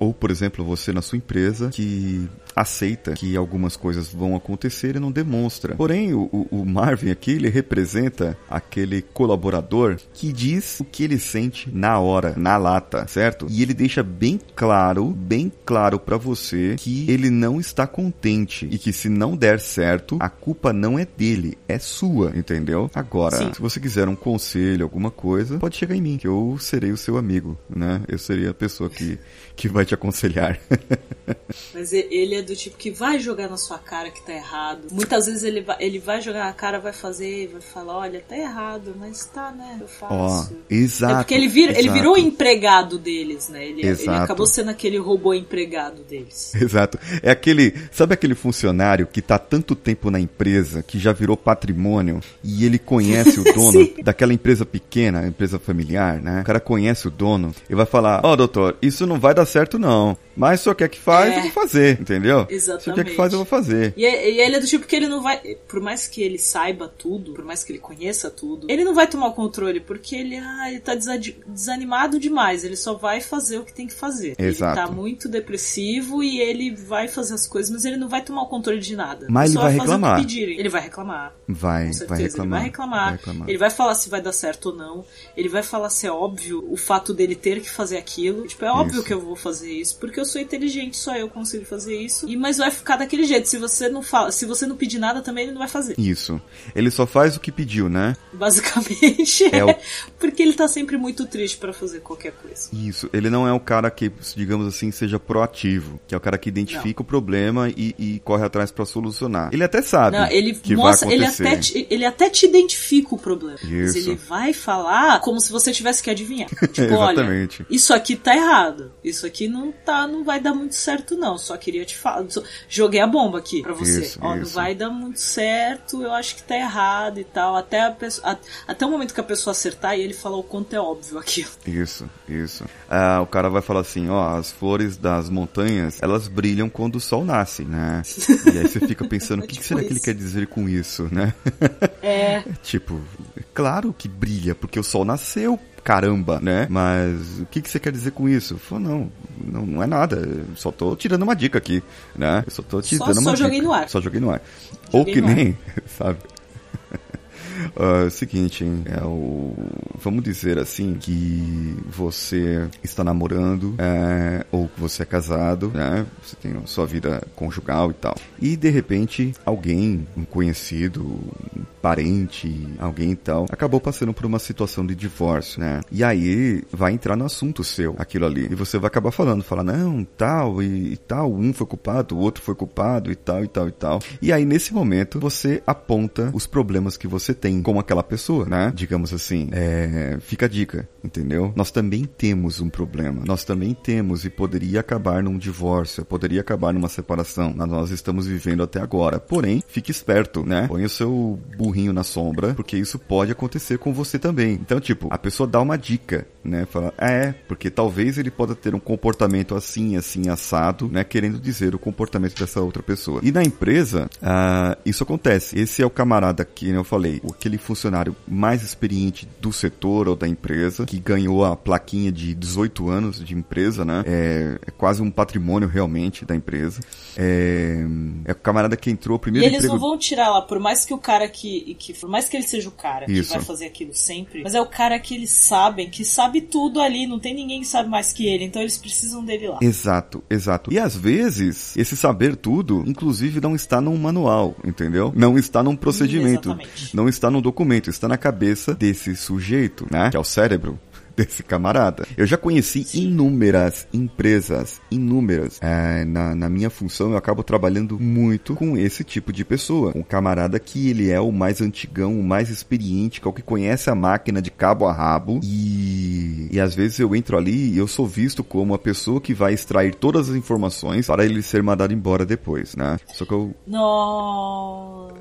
ou, por exemplo, você na sua empresa que aceita que algumas coisas vão acontecer e não demonstra. Porém, o, o- Marvin aqui, ele representa aquele colaborador que diz o que ele sente na hora, na lata, certo? E ele deixa bem claro, bem claro pra você que ele não está contente e que se não der certo, a culpa não é dele, é sua, entendeu? Agora, Sim. se você quiser um conselho, alguma coisa, pode chegar em mim, que eu serei o seu amigo, né? Eu serei a pessoa que, que vai te aconselhar. Mas ele é do tipo que vai jogar na sua cara que tá errado. Muitas vezes ele vai, ele vai jogar na cara, vai fazer, vai falar, olha, tá errado, mas tá, né? Eu Ó, faço. exato. é porque ele, ele exato. virou empregado deles, né? Ele, ele acabou sendo aquele robô empregado deles. Exato. É aquele. Sabe aquele funcionário que tá tanto tempo na empresa, que já virou patrimônio, e ele conhece o dono daquela empresa pequena, empresa familiar, né? O cara conhece o dono e vai falar: Ó, doutor, isso não vai dar certo, não. Mas se senhor quer que faz, É. eu vou fazer, entendeu? Se o senhor quer que Exatamente. faz, eu vou fazer. E, é- e ele é do tipo que ele não vai. Por mais que ele saiba tudo, por mais que ele conheça tudo, ele não vai tomar o controle, porque ele, ah, ele tá desanimado demais. Ele só vai fazer o que tem que fazer. Exato. Ele tá muito depressivo e ele vai fazer as coisas, mas ele não vai tomar o controle de nada. Mas só ele vai fazer o que reclamar. pedirem. Ele vai reclamar. Vai, vai reclamar. ele vai reclamar. vai reclamar. Ele vai falar se vai dar certo ou não. Ele vai falar se é óbvio o fato dele ter que fazer aquilo. Tipo, é óbvio Isso. que eu vou fazer isso, porque eu sou inteligente, só eu consigo fazer isso. E mas vai ficar daquele jeito. Se você não fala, se você não pedir nada, também ele não vai fazer. Isso. Ele só faz o que pediu, né? Basicamente, É é, o- porque ele tá sempre muito triste pra fazer qualquer coisa. Isso, ele não é o cara que, digamos assim, seja proativo, que é o cara que identifica o problema e, e corre atrás pra solucionar. Ele até sabe Não, ele que mostra, vai ele acontecer. até, te, ele até te identifica o problema. Mas Isso. ele vai falar como se você tivesse que adivinhar. Tipo, olha, isso aqui tá errado. Isso aqui não tá, não vai dar muito certo não. Só queria te falar. Joguei a bomba aqui pra você. Isso, Ó, não isso. vai dar muito certo, eu acho que tá errado e tal. Até, a pessoa, a- até o momento que a pessoa acertar e ele falar o quanto é óbvio aquilo. Isso, isso. Ah, o cara vai falar assim, ó, as flores das montanhas, elas brilham quando o sol nasce, né? E aí você fica pensando, o que, que Tipo será que ele isso. quer dizer com isso, né? É. tipo, claro que brilha, porque o sol nasceu, caramba, né? Mas o que, que você quer dizer com isso? Falou, não, não, não é nada, eu só tô tirando uma dica aqui, né? Eu só tô te Só- dando uma só joguei dica. no ar. Só joguei no ar. Ou Joguei que no ar. nem, sabe? O seguinte, hein? É o... Vamos dizer assim que você está namorando é, ou que você é casado, né? Você tem a sua vida conjugal e tal. E de repente alguém, um conhecido, um parente, alguém e tal, acabou passando por uma situação de divórcio, né? E aí vai entrar no assunto seu, aquilo ali. E você vai acabar falando, falar, não, tal e, e tal, um foi culpado, o outro foi culpado e tal e tal e tal. E aí nesse momento você aponta os problemas que você tem com aquela pessoa, né? Digamos assim, é, fica a dica, entendeu? Nós também temos um problema. Nós também temos e poderia acabar num divórcio, poderia acabar numa separação. Nós estamos vivendo até agora. Porém, fique esperto, né? Põe o seu burrinho na sombra, porque isso pode acontecer com você também. Então, tipo, a pessoa dá uma dica, né? Fala, "Ah, é, porque talvez ele possa ter um comportamento assim, assim, assado, né? Querendo dizer o comportamento dessa outra pessoa. E na empresa, ah, isso acontece. Esse é o camarada que eu falei, aquele funcionário mais experiente do setor ou da empresa, que ganhou a plaquinha de 18 anos de empresa, né? É, é quase um patrimônio realmente da empresa. É, é o camarada que entrou E primeiro eles emprego. não vão tirar lá, por mais que o cara que, que. Por mais que ele seja o cara Isso. que vai fazer aquilo sempre, mas é o cara que eles sabem, que sabe tudo ali, não tem ninguém que sabe mais que ele, então eles precisam dele lá. Exato, exato. E às vezes, esse saber tudo, inclusive, não está num manual, entendeu? Não está num procedimento. exatamente. não está num documento, está na cabeça desse sujeito, né? Que é o cérebro. Desse camarada. Eu já conheci inúmeras empresas, inúmeras. É, na, na minha função, eu acabo trabalhando muito com esse tipo de pessoa. Um camarada que ele é o mais antigão, o mais experiente, que é o que conhece a máquina de cabo a rabo. E, e às vezes eu entro ali e eu sou visto como a pessoa que vai extrair todas as informações para ele ser mandado embora depois, né? Só que eu. Nossa.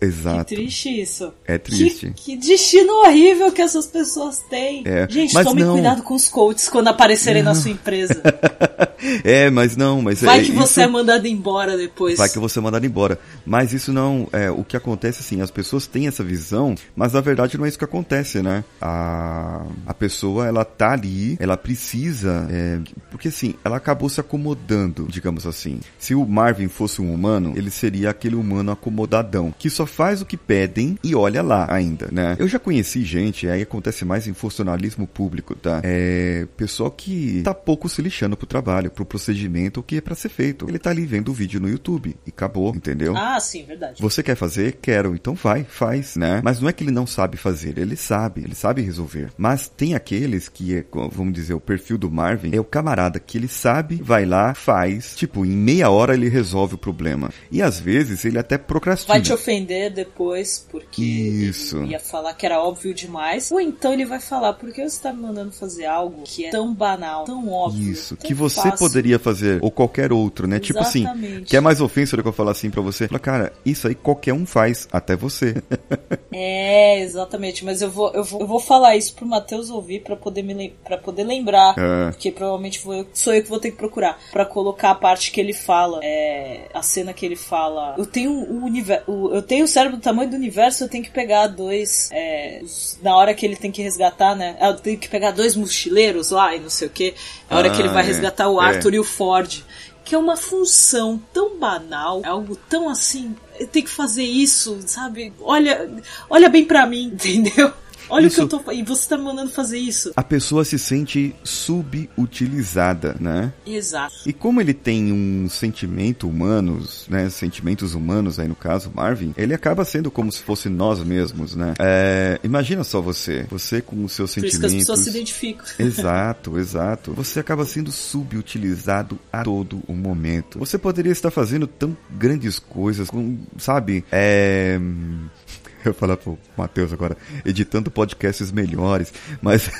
Exato. Que triste isso. É triste. Que, que destino horrível que essas pessoas têm. É, Gente, tome não. cuidado com os coaches quando aparecerem na sua empresa. É, mas não, mas Vai é, que isso- você é mandado embora depois. Vai que você é mandado embora. Mas isso não. É, o que acontece assim, as pessoas têm essa visão, mas na verdade não é isso que acontece, né? A, a pessoa, ela tá ali, ela precisa. é, porque assim, ela acabou se acomodando, digamos assim. Se o Marvin fosse um humano, ele seria aquele humano acomodadão, que só faz o que pedem e olha lá ainda, né? Eu já conheci gente, aí acontece mais em funcionalismo público, tá? É. Pessoal que tá pouco se lixando pro trabalho, pro procedimento que é pra ser feito. Ele tá ali vendo o vídeo no YouTube e acabou, entendeu? Ah, sim, verdade. Você quer fazer? Quero. Então vai, faz, né? Mas não é que ele não sabe fazer, ele sabe, ele sabe resolver. Mas tem aqueles que é, vamos dizer, o perfil do Marvin é o camarada que ele sabe, vai lá, faz, tipo, em meia hora ele resolve o problema. E às vezes ele até procrastina. Vai te ofender depois porque Isso. ia falar que era óbvio demais. Ou então ele vai falar, porque você tá me mandando fazer algo que é tão banal, tão óbvio. Isso, que você fácil. poderia fazer, ou qualquer outro, né? Tipo assim, Exatamente. quer mais ofensa do que eu falar assim pra você? Fala, cara, isso aí qualquer um faz, até você. É, exatamente. Mas eu vou, eu vou, eu vou falar isso pro Matheus ouvir pra poder me pra poder lembrar. É. Porque provavelmente vou sou eu que vou ter que procurar. Pra colocar a parte que ele fala. É, a cena que ele fala. Eu tenho o universo. Eu tenho cérebro do tamanho do universo, eu tenho que pegar dois. é, os- na hora que ele tem que resgatar, né? Eu tenho que pegar dois mochileiros lá e não sei o que. A hora Ah, que ele vai é. resgatar o É. Arthur e o Ford. Que é uma função tão banal, é algo tão assim. Eu tenho que fazer isso, sabe? Olha, olha bem pra mim, entendeu? Olha Isso- o que eu tô E você tá me mandando fazer isso. A pessoa se sente subutilizada, né? Exato. E como ele tem um sentimento humanos, né? Sentimentos humanos aí no caso, Marvin, ele acaba sendo como se fosse nós mesmos, né? É, imagina só você, você com os seus Por isso que as sentimentos. pessoas se identificam. Exato, exato. Você acaba sendo subutilizado a todo o momento. Você poderia estar fazendo tão grandes coisas, com, sabe? É. Eu falar pro Matheus agora, editando podcasts melhores, mas.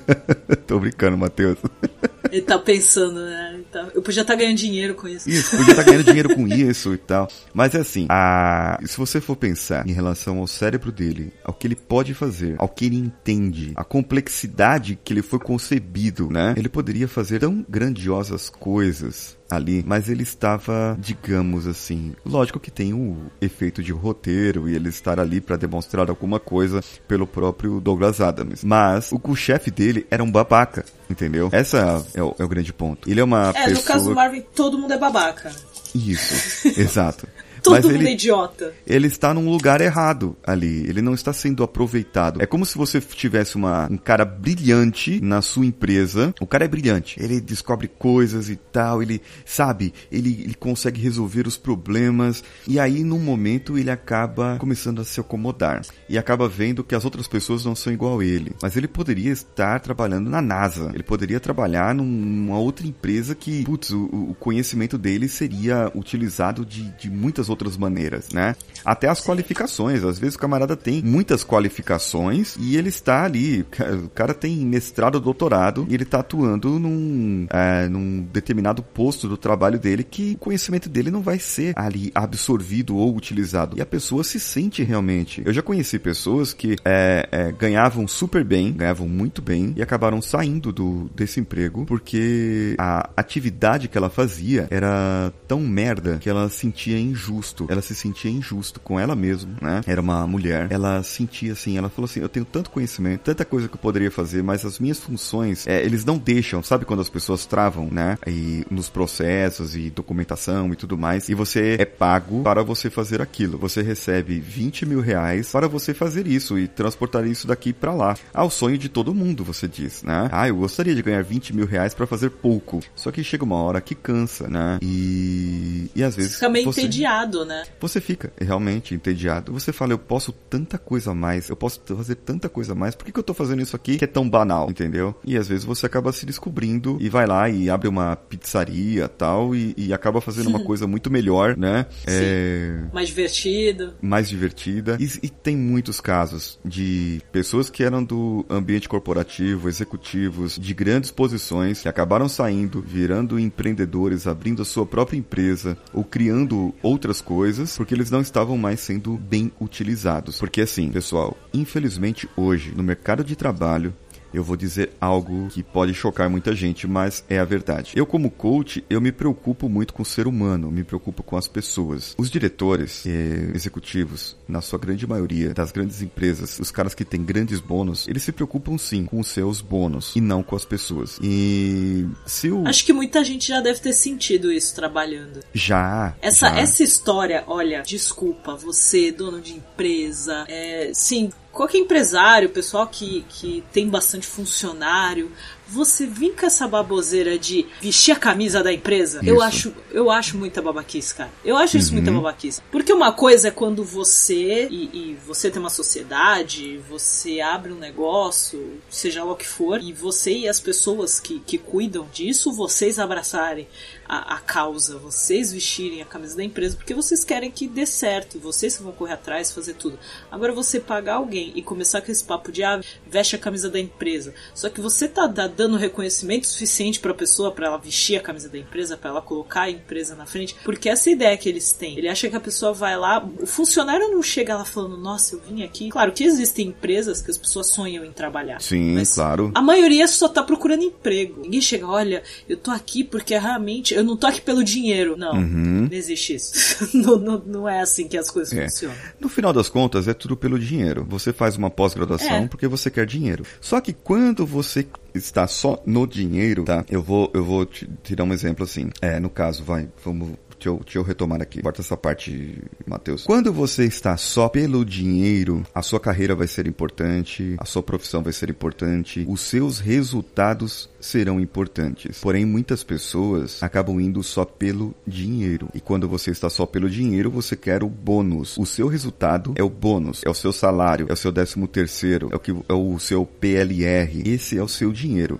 Tô brincando, Matheus. Ele tá pensando, né? Tá, eu podia estar tá ganhando dinheiro com isso. Isso, podia estar tá ganhando dinheiro com isso e tal. Mas é assim, a... se você for pensar em relação ao cérebro dele, ao que ele pode fazer, ao que ele entende, a complexidade que ele foi concebido, né? Ele poderia fazer tão grandiosas coisas ali, mas ele estava, digamos assim, lógico que tem o efeito de roteiro e ele estar ali para demonstrar alguma coisa pelo próprio Douglas Adams. Mas o chefe dele era um babaca, entendeu? Essa é o, é o grande ponto. Ele é uma é, pessoa... no caso do Marvin, todo mundo é babaca. Isso, exato. Todo Mas mundo ele, é idiota. Ele está num lugar errado ali. Ele não está sendo aproveitado. É como se você tivesse uma, um cara brilhante na sua empresa. O cara é brilhante. Ele descobre coisas e tal. Ele sabe, ele, ele consegue resolver os problemas. E aí, num momento, ele acaba começando a se acomodar. E acaba vendo que as outras pessoas não são igual a ele. Mas ele poderia estar trabalhando na NASA. Ele poderia trabalhar numa outra empresa que, putz, o, o conhecimento dele seria utilizado de, de muitas outras outras maneiras, né? Até as qualificações. Às vezes o camarada tem muitas qualificações e ele está ali. O cara tem mestrado, doutorado e ele está atuando num, é, num determinado posto do trabalho dele que o conhecimento dele não vai ser ali absorvido ou utilizado. E a pessoa se sente realmente. Eu já conheci pessoas que é, é, ganhavam super bem, ganhavam muito bem e acabaram saindo do, desse emprego porque a atividade que ela fazia era tão merda que ela sentia injusta injusto. Ela se sentia injusto com ela mesma, né? Era uma mulher. Ela sentia assim, ela falou assim: eu tenho tanto conhecimento, tanta coisa que eu poderia fazer, mas as minhas funções, é, eles não deixam, sabe quando as pessoas travam, né? E nos processos e documentação e tudo mais, e você é pago para você fazer aquilo. Você recebe 20 mil reais para você fazer isso e transportar isso daqui para lá. Ah, o sonho de todo mundo, você diz, né? Ah, eu gostaria de ganhar 20 mil reais para fazer pouco. Só que chega uma hora que cansa, né? E, e às vezes. Fica meio você... entediado entediado, né? Você fica realmente entediado. Você fala, eu posso tanta coisa a mais, eu posso fazer tanta coisa a mais, por que, que eu tô fazendo isso aqui que é tão banal, entendeu? E às vezes você acaba se descobrindo e vai lá e abre uma pizzaria tal e, e acaba fazendo uma coisa muito melhor, né? Sim. É... Mais divertido. Mais divertida. E, e tem muitos casos de pessoas que eram do ambiente corporativo, executivos, de grandes posições, que acabaram saindo, virando empreendedores, abrindo a sua própria empresa ou criando outras coisas porque eles não estavam mais sendo bem utilizados. Porque assim, pessoal, infelizmente hoje no mercado de trabalho eu vou dizer algo que pode chocar muita gente, mas é a verdade. Eu, como coach, eu me preocupo muito com o ser humano, me preocupo com as pessoas. Os diretores eh, executivos, na sua grande maioria das grandes empresas, os caras que têm grandes bônus, eles se preocupam sim com os seus bônus e não com as pessoas. E se o... Acho que muita gente já deve ter sentido isso trabalhando. Já. Essa, já. essa história, olha, desculpa, você, dono de empresa, é, sim, qualquer empresário, pessoal que, que tem bastante funcionário, você vir com essa baboseira de vestir a camisa da empresa, isso. eu acho, eu acho muita babaquice, cara. Eu acho isso uhum. muita babaquice. Porque uma coisa é quando você e, e, você tem uma sociedade, você abre um negócio, seja lá o que for, e você e as pessoas que, que cuidam disso, vocês abraçarem a, a, causa, vocês vestirem a camisa da empresa, porque vocês querem que dê certo, vocês vão correr atrás, fazer tudo. Agora você pagar alguém e começar com esse papo de ah, veste a camisa da empresa, só que você tá dando reconhecimento suficiente para a pessoa para ela vestir a camisa da empresa, para ela colocar a empresa na frente, porque essa ideia que eles têm, ele acha que a pessoa vai lá, o funcionário não chega lá falando, nossa, eu vim aqui. Claro que existem empresas que as pessoas sonham em trabalhar. Sim, claro. A maioria só tá procurando emprego. Ninguém chega, olha, eu tô aqui porque realmente eu não tô aqui pelo dinheiro. Não, uhum. não existe isso. não, não, não, é assim que as coisas é. funcionam. No final das contas, é tudo pelo dinheiro. Você faz uma pós-graduação é. porque você quer dinheiro. Só que quando você está só no dinheiro, tá? Eu vou, eu vou te, te dar um exemplo assim. É, no caso, vai, vamos Deixa eu, deixa eu retomar aqui. Corta essa parte, Matheus. Quando você está só pelo dinheiro, a sua carreira vai ser importante, a sua profissão vai ser importante, os seus resultados serão importantes. Porém, muitas pessoas acabam indo só pelo dinheiro. E quando você está só pelo dinheiro, você quer o bônus. O seu resultado é o bônus, é o seu salário, é o seu décimo terceiro, é o, que, é o seu PLR. Esse é o seu dinheiro.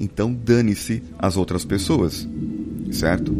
Então dane-se as outras pessoas, certo?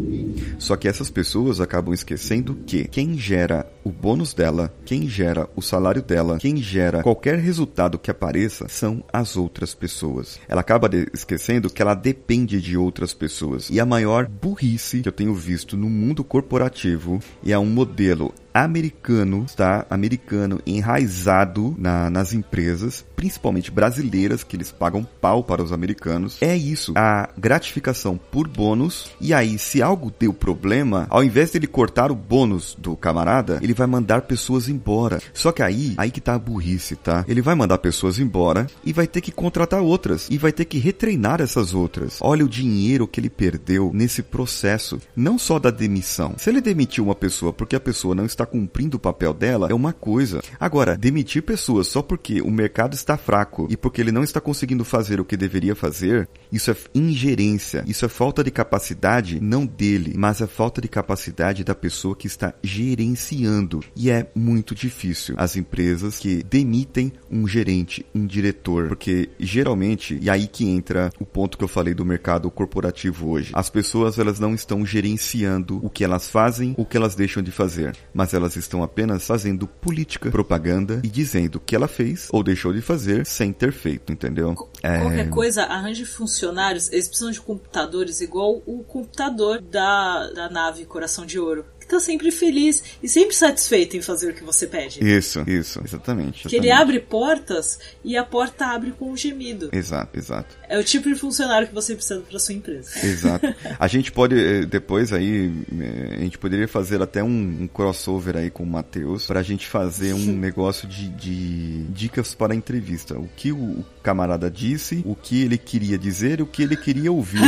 Só que essas pessoas acabam esquecendo que quem gera o bônus dela, quem gera o salário dela, quem gera qualquer resultado que apareça são as outras pessoas. Ela acaba esquecendo que ela depende de outras pessoas. E a maior burrice que eu tenho visto no mundo corporativo é um modelo americano, tá? Americano enraizado na, nas empresas, principalmente brasileiras, que eles pagam pau para os americanos. É isso, a gratificação por bônus. E aí, se algo deu problema, ao invés dele cortar o bônus do camarada, ele vai mandar pessoas embora. Só que aí, aí que tá a burrice, tá? Ele vai mandar pessoas embora e vai ter que contratar outras e vai ter que retreinar essas outras. Olha o dinheiro que ele perdeu nesse processo, não só da demissão. Se ele demitiu uma pessoa porque a pessoa não está cumprindo o papel dela é uma coisa. Agora, demitir pessoas só porque o mercado está fraco e porque ele não está conseguindo fazer o que deveria fazer, isso é ingerência, isso é falta de capacidade não dele, mas é falta de capacidade da pessoa que está gerenciando. E é muito difícil as empresas que demitem um gerente, um diretor, porque geralmente, e aí que entra o ponto que eu falei do mercado corporativo hoje. As pessoas elas não estão gerenciando o que elas fazem, o que elas deixam de fazer, mas elas estão apenas fazendo política, propaganda e dizendo o que ela fez ou deixou de fazer sem ter feito, entendeu? É... Qualquer coisa, arranje funcionários, eles precisam de computadores igual o computador da, da nave Coração de Ouro tá sempre feliz e sempre satisfeito em fazer o que você pede. Isso, isso, exatamente. exatamente. Que ele abre portas e a porta abre com um gemido. Exato, exato. É o tipo de funcionário que você precisa para sua empresa. Exato. A gente pode eh, depois aí eh, a gente poderia fazer até um, crossover aí com o Matheus para a gente fazer um negócio de, de, dicas para a entrevista. O que o camarada disse, o que ele queria dizer e o que ele queria ouvir.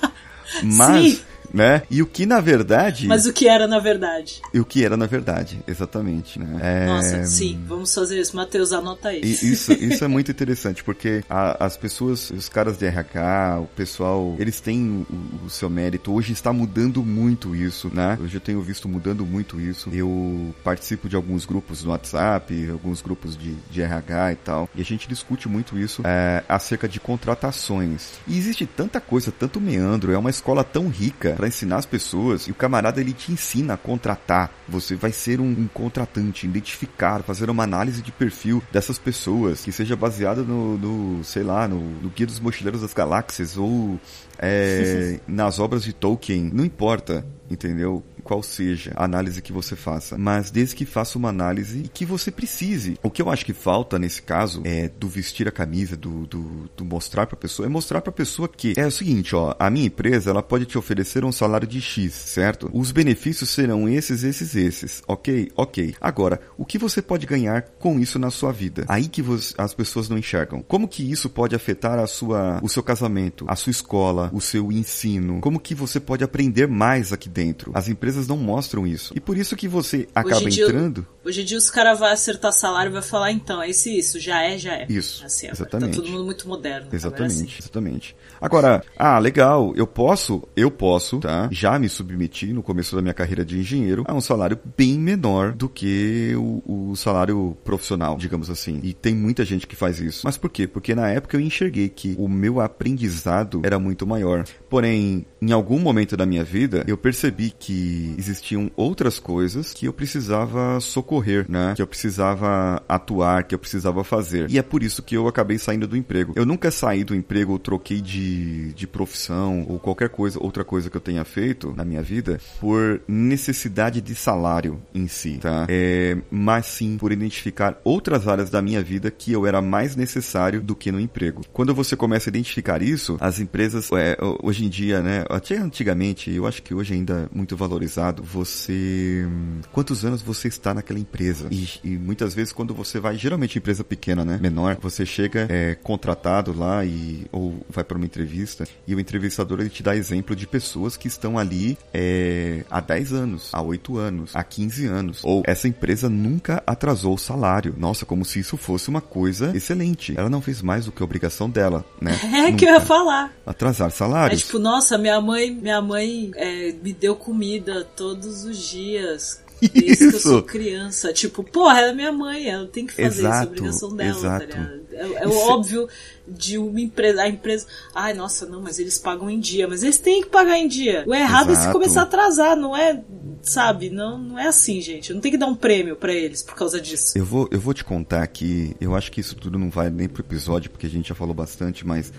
Mas Sim né? E o que na verdade. Mas o que era na verdade? E o que era na verdade, exatamente, né? É... Nossa, sim, vamos fazer isso. Matheus, anota isso. isso. Isso é muito interessante, porque a, as pessoas, os caras de RH, o pessoal, eles têm o, o, seu mérito. Hoje está mudando muito isso, né? Hoje eu tenho visto mudando muito isso. Eu participo de alguns grupos no WhatsApp, alguns grupos de, de RH e tal, e a gente discute muito isso é, acerca de contratações. E existe tanta coisa, tanto meandro, é uma escola tão rica para ensinar as pessoas e o camarada ele te ensina a contratar. Você vai ser um, um contratante, identificar, fazer uma análise de perfil dessas pessoas que seja baseada no, no sei lá, no, no Guia dos Mochileiros das Galáxias ou é, nas obras de Tolkien. Não importa, entendeu? qual seja a análise que você faça, mas desde que faça uma análise que você precise. O que eu acho que falta nesse caso é do vestir a camisa, do, do, do mostrar para a pessoa, é mostrar para a pessoa que é o seguinte, ó, a minha empresa ela pode te oferecer um salário de X, certo? Os benefícios serão esses, esses, esses, ok? Ok. Agora, o que você pode ganhar com isso na sua vida? Aí que você, as pessoas não enxergam. Como que isso pode afetar a sua, o seu casamento, a sua escola, o seu ensino? Como que você pode aprender mais aqui dentro? As empresas empresas não mostram isso. E por isso que você acaba hoje entrando. Dia, hoje em dia os caras vão acertar salário e vai falar, então, é isso, isso, já é, já é. Isso. Assim, exatamente. Tá todo mundo muito moderno. Exatamente, assim. exatamente. Agora, ah, legal, eu posso, eu posso, tá? Já me submeti no começo da minha carreira de engenheiro a um salário bem menor do que o, o salário profissional, digamos assim. E tem muita gente que faz isso. Mas por quê? Porque na época eu enxerguei que o meu aprendizado era muito maior. Porém, em algum momento da minha vida, eu percebi que existiam outras coisas que eu precisava socorrer, né? Que eu precisava atuar, que eu precisava fazer. E é por isso que eu acabei saindo do emprego. Eu nunca saí do emprego ou troquei de, de profissão ou qualquer coisa, outra coisa que eu tenha feito na minha vida por necessidade de salário em si, tá? É, mas sim por identificar outras áreas da minha vida que eu era mais necessário do que no emprego. Quando você começa a identificar isso, as empresas, é, hoje em dia, né? Até antigamente, eu acho que hoje ainda é muito valorizado você. Quantos anos você está naquela empresa? E, e muitas vezes, quando você vai, geralmente empresa pequena, né? Menor, você chega é, contratado lá e ou vai para uma entrevista e o entrevistador ele te dá exemplo de pessoas que estão ali é, há 10 anos, há 8 anos, há 15 anos. Ou essa empresa nunca atrasou o salário. Nossa, como se isso fosse uma coisa excelente. Ela não fez mais do que a obrigação dela, né? É nunca. que eu ia falar. Atrasar salários. É tipo, nossa, minha mãe, minha mãe é, me deu comida todos os dias. Desde que eu sou criança. Tipo, porra, ela é minha mãe, ela tem que fazer Exato, isso, é a obrigação dela, tá exato. ligado? É, é o óbvio de uma empresa. A empresa. Ai, nossa, não, mas eles pagam em dia. Mas eles têm que pagar em dia. O errado é se Exato. começar a atrasar, não é. Sabe? Não, não é assim, gente. Não tem que dar um prêmio pra eles por causa disso. Eu vou, eu vou te contar aqui, eu acho que isso tudo não vai nem pro episódio, porque a gente já falou bastante, mas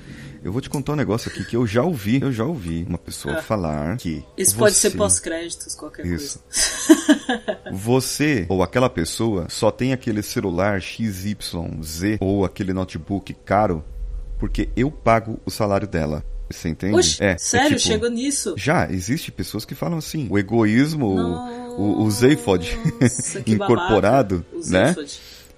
eu vou te contar um negócio aqui que eu já ouvi, eu já ouvi uma pessoa Ah. falar que. Isso pode ser você- pós-créditos, qualquer Isso. coisa. Você ou aquela pessoa só tem aquele celular XYZ ou aquele notebook caro porque eu pago o salário dela. Você entende? É, é sério, tipo, chegou nisso? Já, existe pessoas que falam assim. O egoísmo, o, o, o Nossa, que incorporado. O né?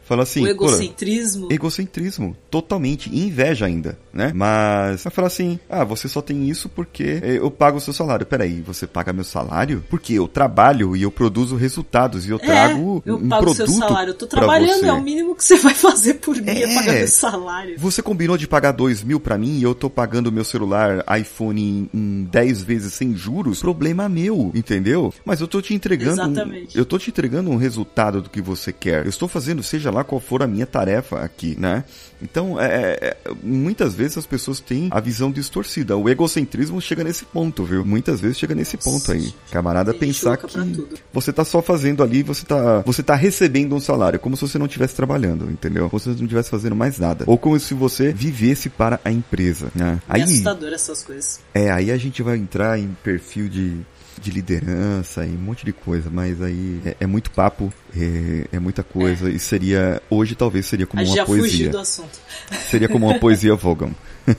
Fala assim, o "Pô, egocentrismo. egocentrismo, totalmente, e inveja ainda, né? Mas vai falar assim, ah, você só tem isso porque eu pago o seu salário. Peraí, você paga meu salário? Porque eu trabalho e eu produzo resultados e eu trago é, eu um pago produto seu salário. Eu tô trabalhando, é o mínimo que você vai fazer por mim, é, É. pagar meu salário. Você combinou de pagar dois mil pra mim e eu tô pagando meu celular iPhone em, em 10 vezes sem juros? Problema meu, entendeu? Mas eu tô te entregando. um- Exatamente. eu tô te entregando um resultado do que você quer. Eu estou fazendo, seja lá qual for a minha tarefa aqui, né? Então, é, é, muitas vezes as pessoas têm a visão distorcida. O egocentrismo chega nesse ponto, viu? Muitas vezes chega nesse ponto aí. Camarada pensar que você tá só fazendo ali, você tá, você tá recebendo um salário, como se você não estivesse trabalhando, entendeu? Como se você não estivesse fazendo mais nada. Ou como se você vivesse para a empresa, né? É Aí, assustador essas coisas. é, aí a gente vai entrar em perfil de, de liderança e um monte de coisa, mas aí é, é muito papo, é, é muita coisa, e seria, hoje talvez seria como uma já poesia. do assunto. Seria como uma poesia Vogan.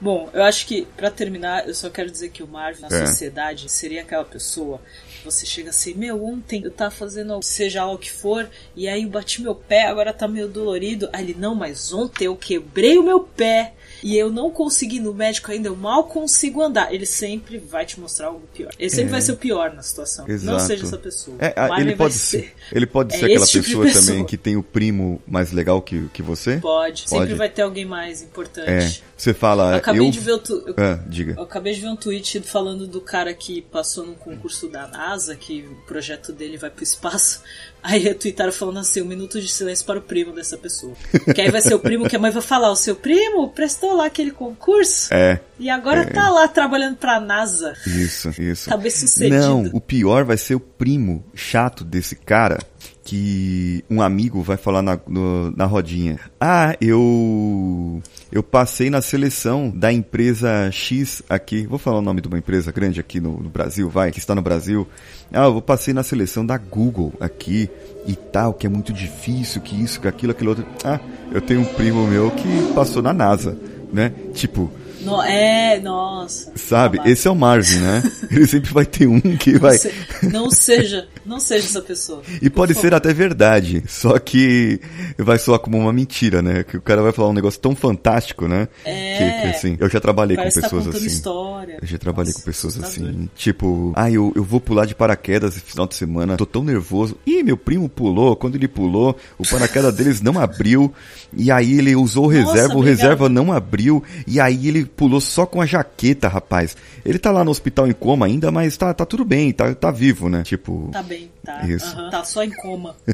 Bom, eu acho que, pra terminar, eu só quero dizer que o Marvin, na É. sociedade, seria aquela pessoa que você chega assim, meu, ontem eu tava fazendo seja lá o que for, e aí eu bati meu pé, agora tá meio dolorido. Aí ele, não, mas ontem eu quebrei o meu pé. E eu não consegui no médico ainda, eu mal consigo andar. Ele sempre vai te mostrar algo pior. Ele sempre É. vai ser o pior na situação. Não Exato. seja essa pessoa. É, ele pode ser. ser, ele pode É ser aquela tipo pessoa, pessoa. também que tem o primo mais legal que, que você? Pode. Sempre Pode. vai ter alguém mais importante. É, você fala, Eu acabei eu... de ver o tu... eu- Ah, diga. Eu acabei de ver um tweet falando do cara que passou num concurso da NASA, que o projeto dele vai pro espaço. Aí retweetaram falando assim, um minuto de silêncio para o primo dessa pessoa. Que aí vai ser o primo que a mãe vai falar, o seu primo prestou lá aquele concurso É, e agora tá lá trabalhando pra NASA. isso, isso. Tá bem sucedido. Não, o pior vai ser o primo chato desse cara que um amigo vai falar na, no- na rodinha. Ah, eu eu passei na seleção da empresa X aqui. Vou falar o nome de uma empresa grande aqui no, no Brasil, vai, que está no Brasil. Ah, eu passei na seleção da Google aqui e tal, que é muito difícil, que isso, que aquilo, aquilo outro. Ah, eu tenho um primo meu que passou na NASA, né? Tipo, No- é, nossa. Sabe? Esse é o Marvin, né? Ele sempre vai ter um que vai. Não, se- não seja, não seja essa pessoa. E pode Por ser até verdade, só que vai soar como uma mentira, né? Que o cara vai falar um negócio tão fantástico, né? É. Que, que, assim, eu já trabalhei com tá pessoas contando assim. história. Eu já trabalhei Nossa, com pessoas assustador. assim, tipo, ah, eu, eu vou pular de paraquedas esse final de semana, tô tão nervoso. Ih, meu primo pulou, quando ele pulou, o paraquedas deles não abriu, e aí ele usou o Nossa, reserva, o obrigada. reserva não abriu, e aí ele pulou só com a jaqueta, rapaz. Ele tá lá no hospital em coma ainda, mas tá, tá tudo bem, tá, tá vivo, né? Tipo, Tá bem, tá. Isso. Aham, Tá só em coma.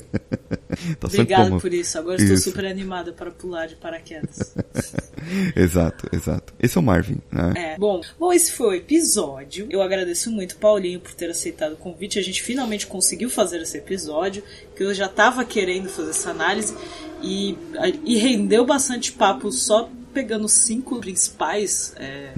tá só em Obrigado coma. por isso. Agora estou Isso. super animada para pular de paraquedas. Exato, exato. Esse é o Marvin, né? É. Bom, bom, esse foi o episódio. Eu agradeço muito Paulinho por ter aceitado o convite. A gente finalmente conseguiu fazer esse episódio, que eu já tava querendo fazer essa análise e, e rendeu bastante papo só pegando cinco principais é,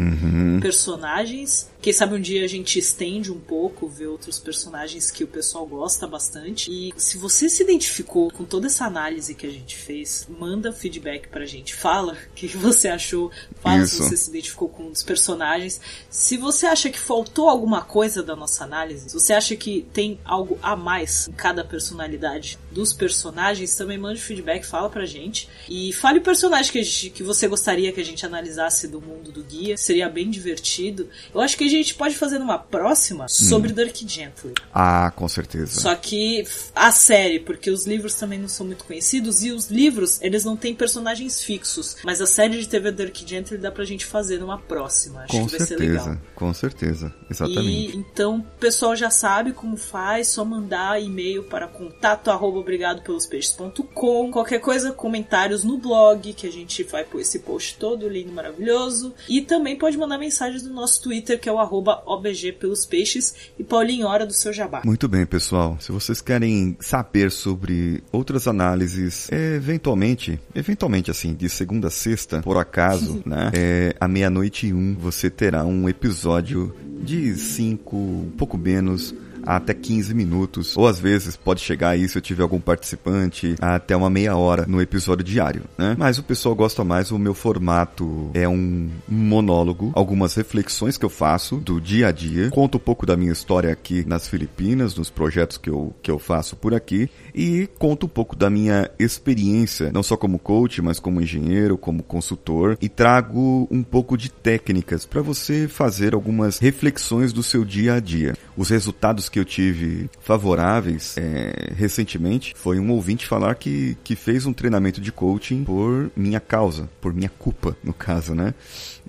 personagens. Quem sabe um dia a gente estende um pouco, vê outros personagens que o pessoal gosta bastante. E se você se identificou com toda essa análise que a gente fez, manda feedback pra gente. Fala o que você achou, fala se Isso. você se identificou com um dos personagens. Se você acha que faltou alguma coisa da nossa análise, se você acha que tem algo a mais em cada personalidade, dos personagens, também mande feedback, fala pra gente. E fale o personagem que, gente, que você gostaria que a gente analisasse do mundo do guia. Seria bem divertido. Eu acho que a gente pode fazer numa próxima sobre hum. Dirk Gently. Ah, com certeza. Só que a série, porque os livros também não são muito conhecidos, e os livros, eles não têm personagens fixos. Mas a série de TV Dirk Gently dá pra gente fazer numa próxima. Acho com que vai certeza, ser legal. Com certeza, exatamente. E, então, o pessoal já sabe como faz, só mandar e-mail para contato arroba obrigado pelos peixes.com. Qualquer coisa, comentários no blog, que a gente vai pôr esse post todo lindo, maravilhoso. E também pode mandar mensagens no nosso Twitter, que é o arroba OBG pelos peixes. E Paulinho, hora do seu jabá. Muito bem, pessoal. Se vocês querem saber sobre outras análises, eventualmente, eventualmente assim, de segunda a sexta, por acaso, né? É, à meia-noite e um, você terá um episódio de cinco, um pouco menos até 15 minutos, ou às vezes pode chegar aí se eu tiver algum participante até uma meia hora no episódio diário, né? Mas o pessoal gosta mais, o meu formato é um monólogo, algumas reflexões que eu faço do dia a dia, conto um pouco da minha história aqui nas Filipinas, nos projetos que eu, que eu faço por aqui e conto um pouco da minha experiência, não só como coach, mas como engenheiro, como consultor e trago um pouco de técnicas para você fazer algumas reflexões do seu dia a dia. Os resultados que eu tive favoráveis é, recentemente foi um ouvinte falar que, que fez um treinamento de coaching por minha causa, por minha culpa, no caso, né?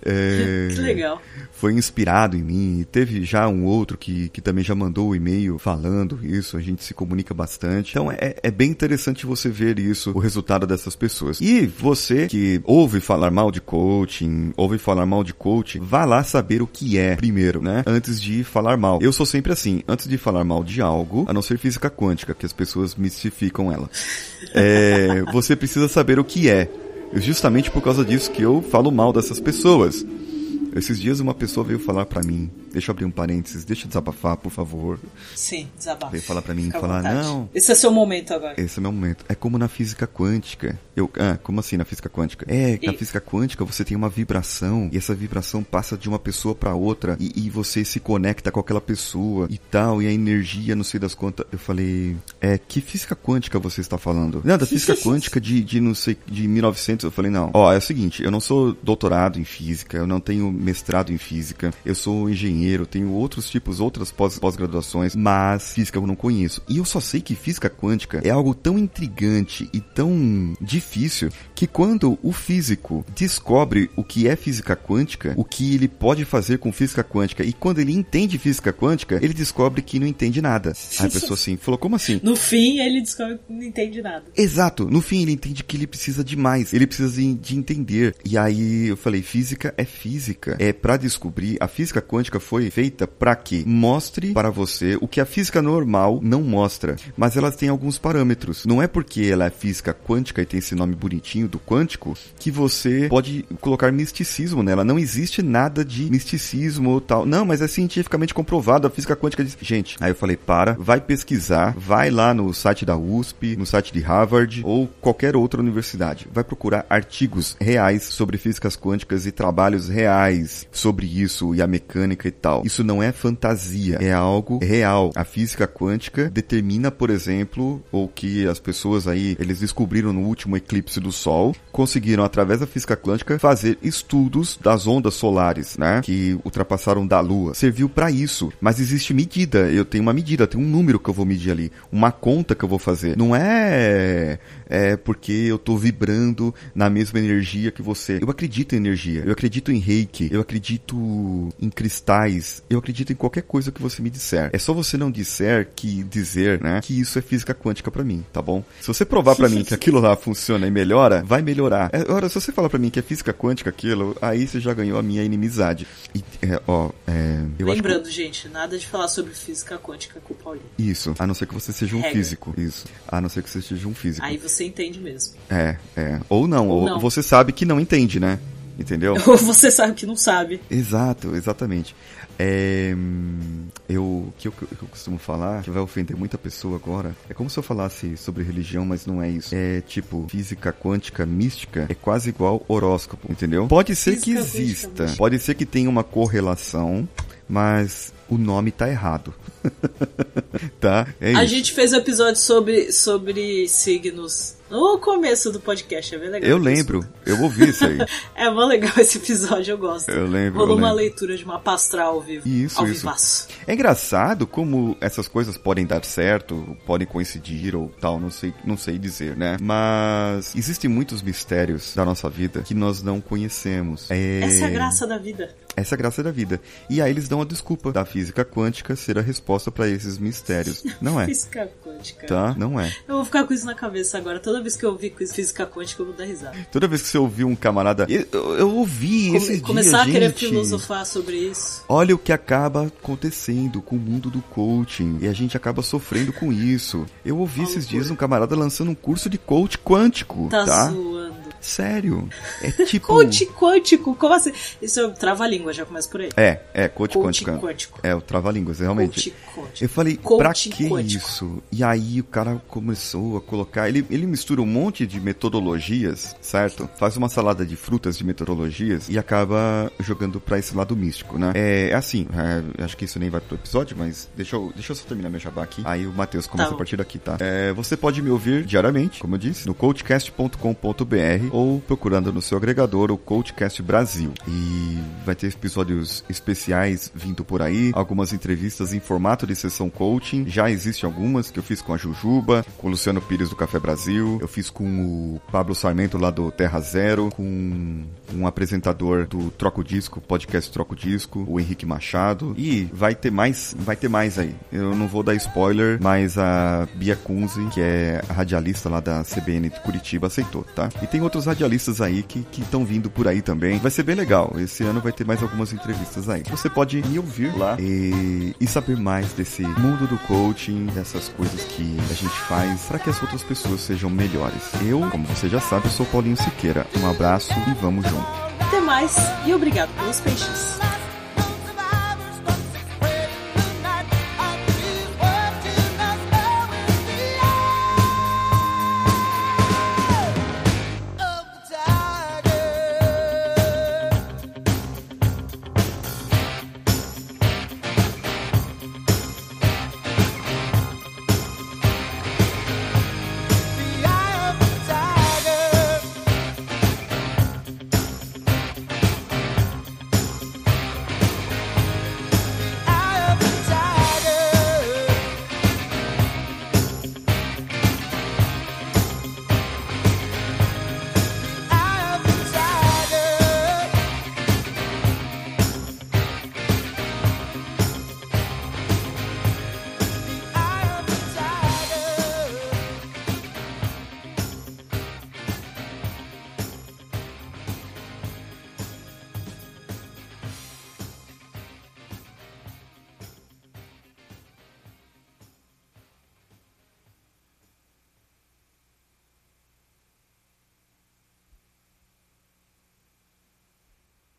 É, que legal. Foi inspirado em mim. Teve já um outro que, que também já mandou o um e-mail falando isso. A gente se comunica bastante. Então é, é bem interessante você ver isso, o resultado dessas pessoas. E você que ouve falar mal de coaching, ouve falar mal de coaching, vá lá saber o que é primeiro, né? Antes de falar mal. Eu sou sempre assim. Antes de falar mal de algo, a não ser física quântica, que as pessoas mistificam ela. É, você precisa saber o que é justamente por causa disso que eu falo mal dessas pessoas. Esses dias uma pessoa veio falar para mim Deixa eu abrir um parênteses, deixa eu desabafar, por favor. Sim, desabafa. Veio falar pra mim, Fica falar, não. Esse é seu momento agora. Esse é meu momento. É como na física quântica. Eu, ah, como assim na física quântica? É, e... na física quântica você tem uma vibração e essa vibração passa de uma pessoa para outra e, e, você se conecta com aquela pessoa e tal, e a energia, não sei das contas. Eu falei, é, que física quântica você está falando? Não, da física quântica de, de não sei, de 1900. Eu falei, não. Ó, é o seguinte, eu não sou doutorado em física, eu não tenho mestrado em física, eu sou engenheiro engenheiro, tenho outros tipos, outras pós-graduações, mas física eu não conheço. E eu só sei que física quântica é algo tão intrigante e tão difícil que quando o físico descobre o que é física quântica, o que ele pode fazer com física quântica, e quando ele entende física quântica, ele descobre que não entende nada. Aí a pessoa assim, falou, como assim? No fim, ele descobre que não entende nada. Exato, no fim ele entende que ele precisa de mais, ele precisa de, de entender. E aí eu falei, física é física. É para descobrir, a física quântica foi feita para que mostre para você o que a física normal não mostra, mas ela tem alguns parâmetros. Não é porque ela é física quântica e tem esse nome bonitinho do quântico que você pode colocar misticismo nela. Não existe nada de misticismo ou tal. Não, mas é cientificamente comprovado. A física quântica diz. Gente, aí eu falei: para, vai pesquisar, vai lá no site da USP, no site de Harvard ou qualquer outra universidade. Vai procurar artigos reais sobre físicas quânticas e trabalhos reais sobre isso e a mecânica e Isso não é fantasia, é algo real. A física quântica determina, por exemplo, o que as pessoas aí, eles descobriram no último eclipse do Sol, conseguiram através da física quântica fazer estudos das ondas solares, né, que ultrapassaram da Lua. Serviu para isso, mas existe medida. Eu tenho uma medida, tem um número que eu vou medir ali, uma conta que eu vou fazer. Não é é porque eu tô vibrando na mesma energia que você. Eu acredito em energia, eu acredito em reiki, eu acredito em cristais, eu acredito em qualquer coisa que você me disser. É só você não disser que dizer, né, que isso é física quântica para mim, tá bom? Se você provar para mim que aquilo lá funciona e melhora, vai melhorar. É, agora, se você falar para mim que é física quântica aquilo, aí você já ganhou a minha inimizade. E, é, ó, é, Lembrando, que... gente, nada de falar sobre física quântica com o Paulinho. Isso, a não ser que você seja um Regra. físico. Isso, a não ser que você seja um físico. Aí você você entende mesmo. É, é. Ou não, ou, ou não. você sabe que não entende, né? Entendeu? Ou você sabe que não sabe. Exato, exatamente. É, eu, o que eu, eu, costumo falar, que vai ofender muita pessoa agora, é como se eu falasse sobre religião, mas não é isso. É tipo, física quântica mística é quase igual horóscopo, entendeu? Pode ser física que exista, pode ser que tenha uma correlação, mas o nome tá errado. tá? É a isso. gente fez um episódio sobre, sobre signos no começo do podcast, é bem legal. Eu lembro, eu ouvi isso aí. é bom legal esse episódio, eu gosto. Eu lembro. Rolou eu uma lembro. leitura de uma pastral ao vivo. Isso, ao isso. vivaço. É engraçado como essas coisas podem dar certo, podem coincidir ou tal, não sei, não sei dizer, né? Mas existem muitos mistérios da nossa vida que nós não conhecemos. É... Essa é a graça da vida. Essa é a graça da vida. E aí eles dão a desculpa da física quântica ser a resposta para esses mistérios. Não é. Física quântica. Tá? Não é. Eu vou ficar com isso na cabeça agora. Toda vez que eu ouvir física quântica, eu vou dar risada. Toda vez que você ouvir um camarada. Eu, eu- eu ouvi Come- começar a querer gente. filosofar sobre isso. Olha o que acaba acontecendo com o mundo do coaching. E a gente acaba sofrendo com isso. Eu ouvi esses dias um camarada lançando um curso de coach quântico. Tá, Tá? zoando. Sério. É tipo. Coach quântico? Como assim? Isso é trava-língua, já começa por aí. É, é, coach, Coach quântico. quântico. É, o trava-línguas, realmente. Coach quântico. Eu falei, Coaching pra que quântico. isso? E aí o cara começou a colocar. Ele, ele mistura um monte de metodologias, certo? Faz uma salada de frutas de metodologias e acaba jogando pra esse lado místico, né? É, é assim, é, acho que isso nem vai pro episódio, mas deixa eu, deixa eu só terminar meu jabá aqui. Aí o Matheus começa Tá a partir daqui, tá? É, você pode me ouvir diariamente, como eu disse, no coachcast.com.br ou procurando no seu agregador o Coachcast Brasil. E vai ter episódios especiais vindo por aí, algumas entrevistas em formato de sessão coaching. Já existem algumas que eu fiz com a Jujuba, com o Luciano Pires do Café Brasil, eu fiz com o Pablo Sarmento lá do Terra Zero, com um apresentador do Troco Disco, podcast Troco Disco, o Henrique Machado. E vai ter mais, vai ter mais aí. Eu não vou dar spoiler, mas a Bia Kunze, que é a radialista lá da CBN de Curitiba, aceitou, tá? E tem outros radialistas aí que estão vindo por aí também. Vai ser bem legal. Esse ano vai ter mais algumas entrevistas aí. Você pode me ouvir lá e, e saber mais desse mundo do coaching, dessas coisas que a gente faz para que as outras pessoas sejam melhores. Eu, como você já sabe, sou Paulinho Siqueira. Um abraço e vamos junto. Até mais e obrigado pelos peixes.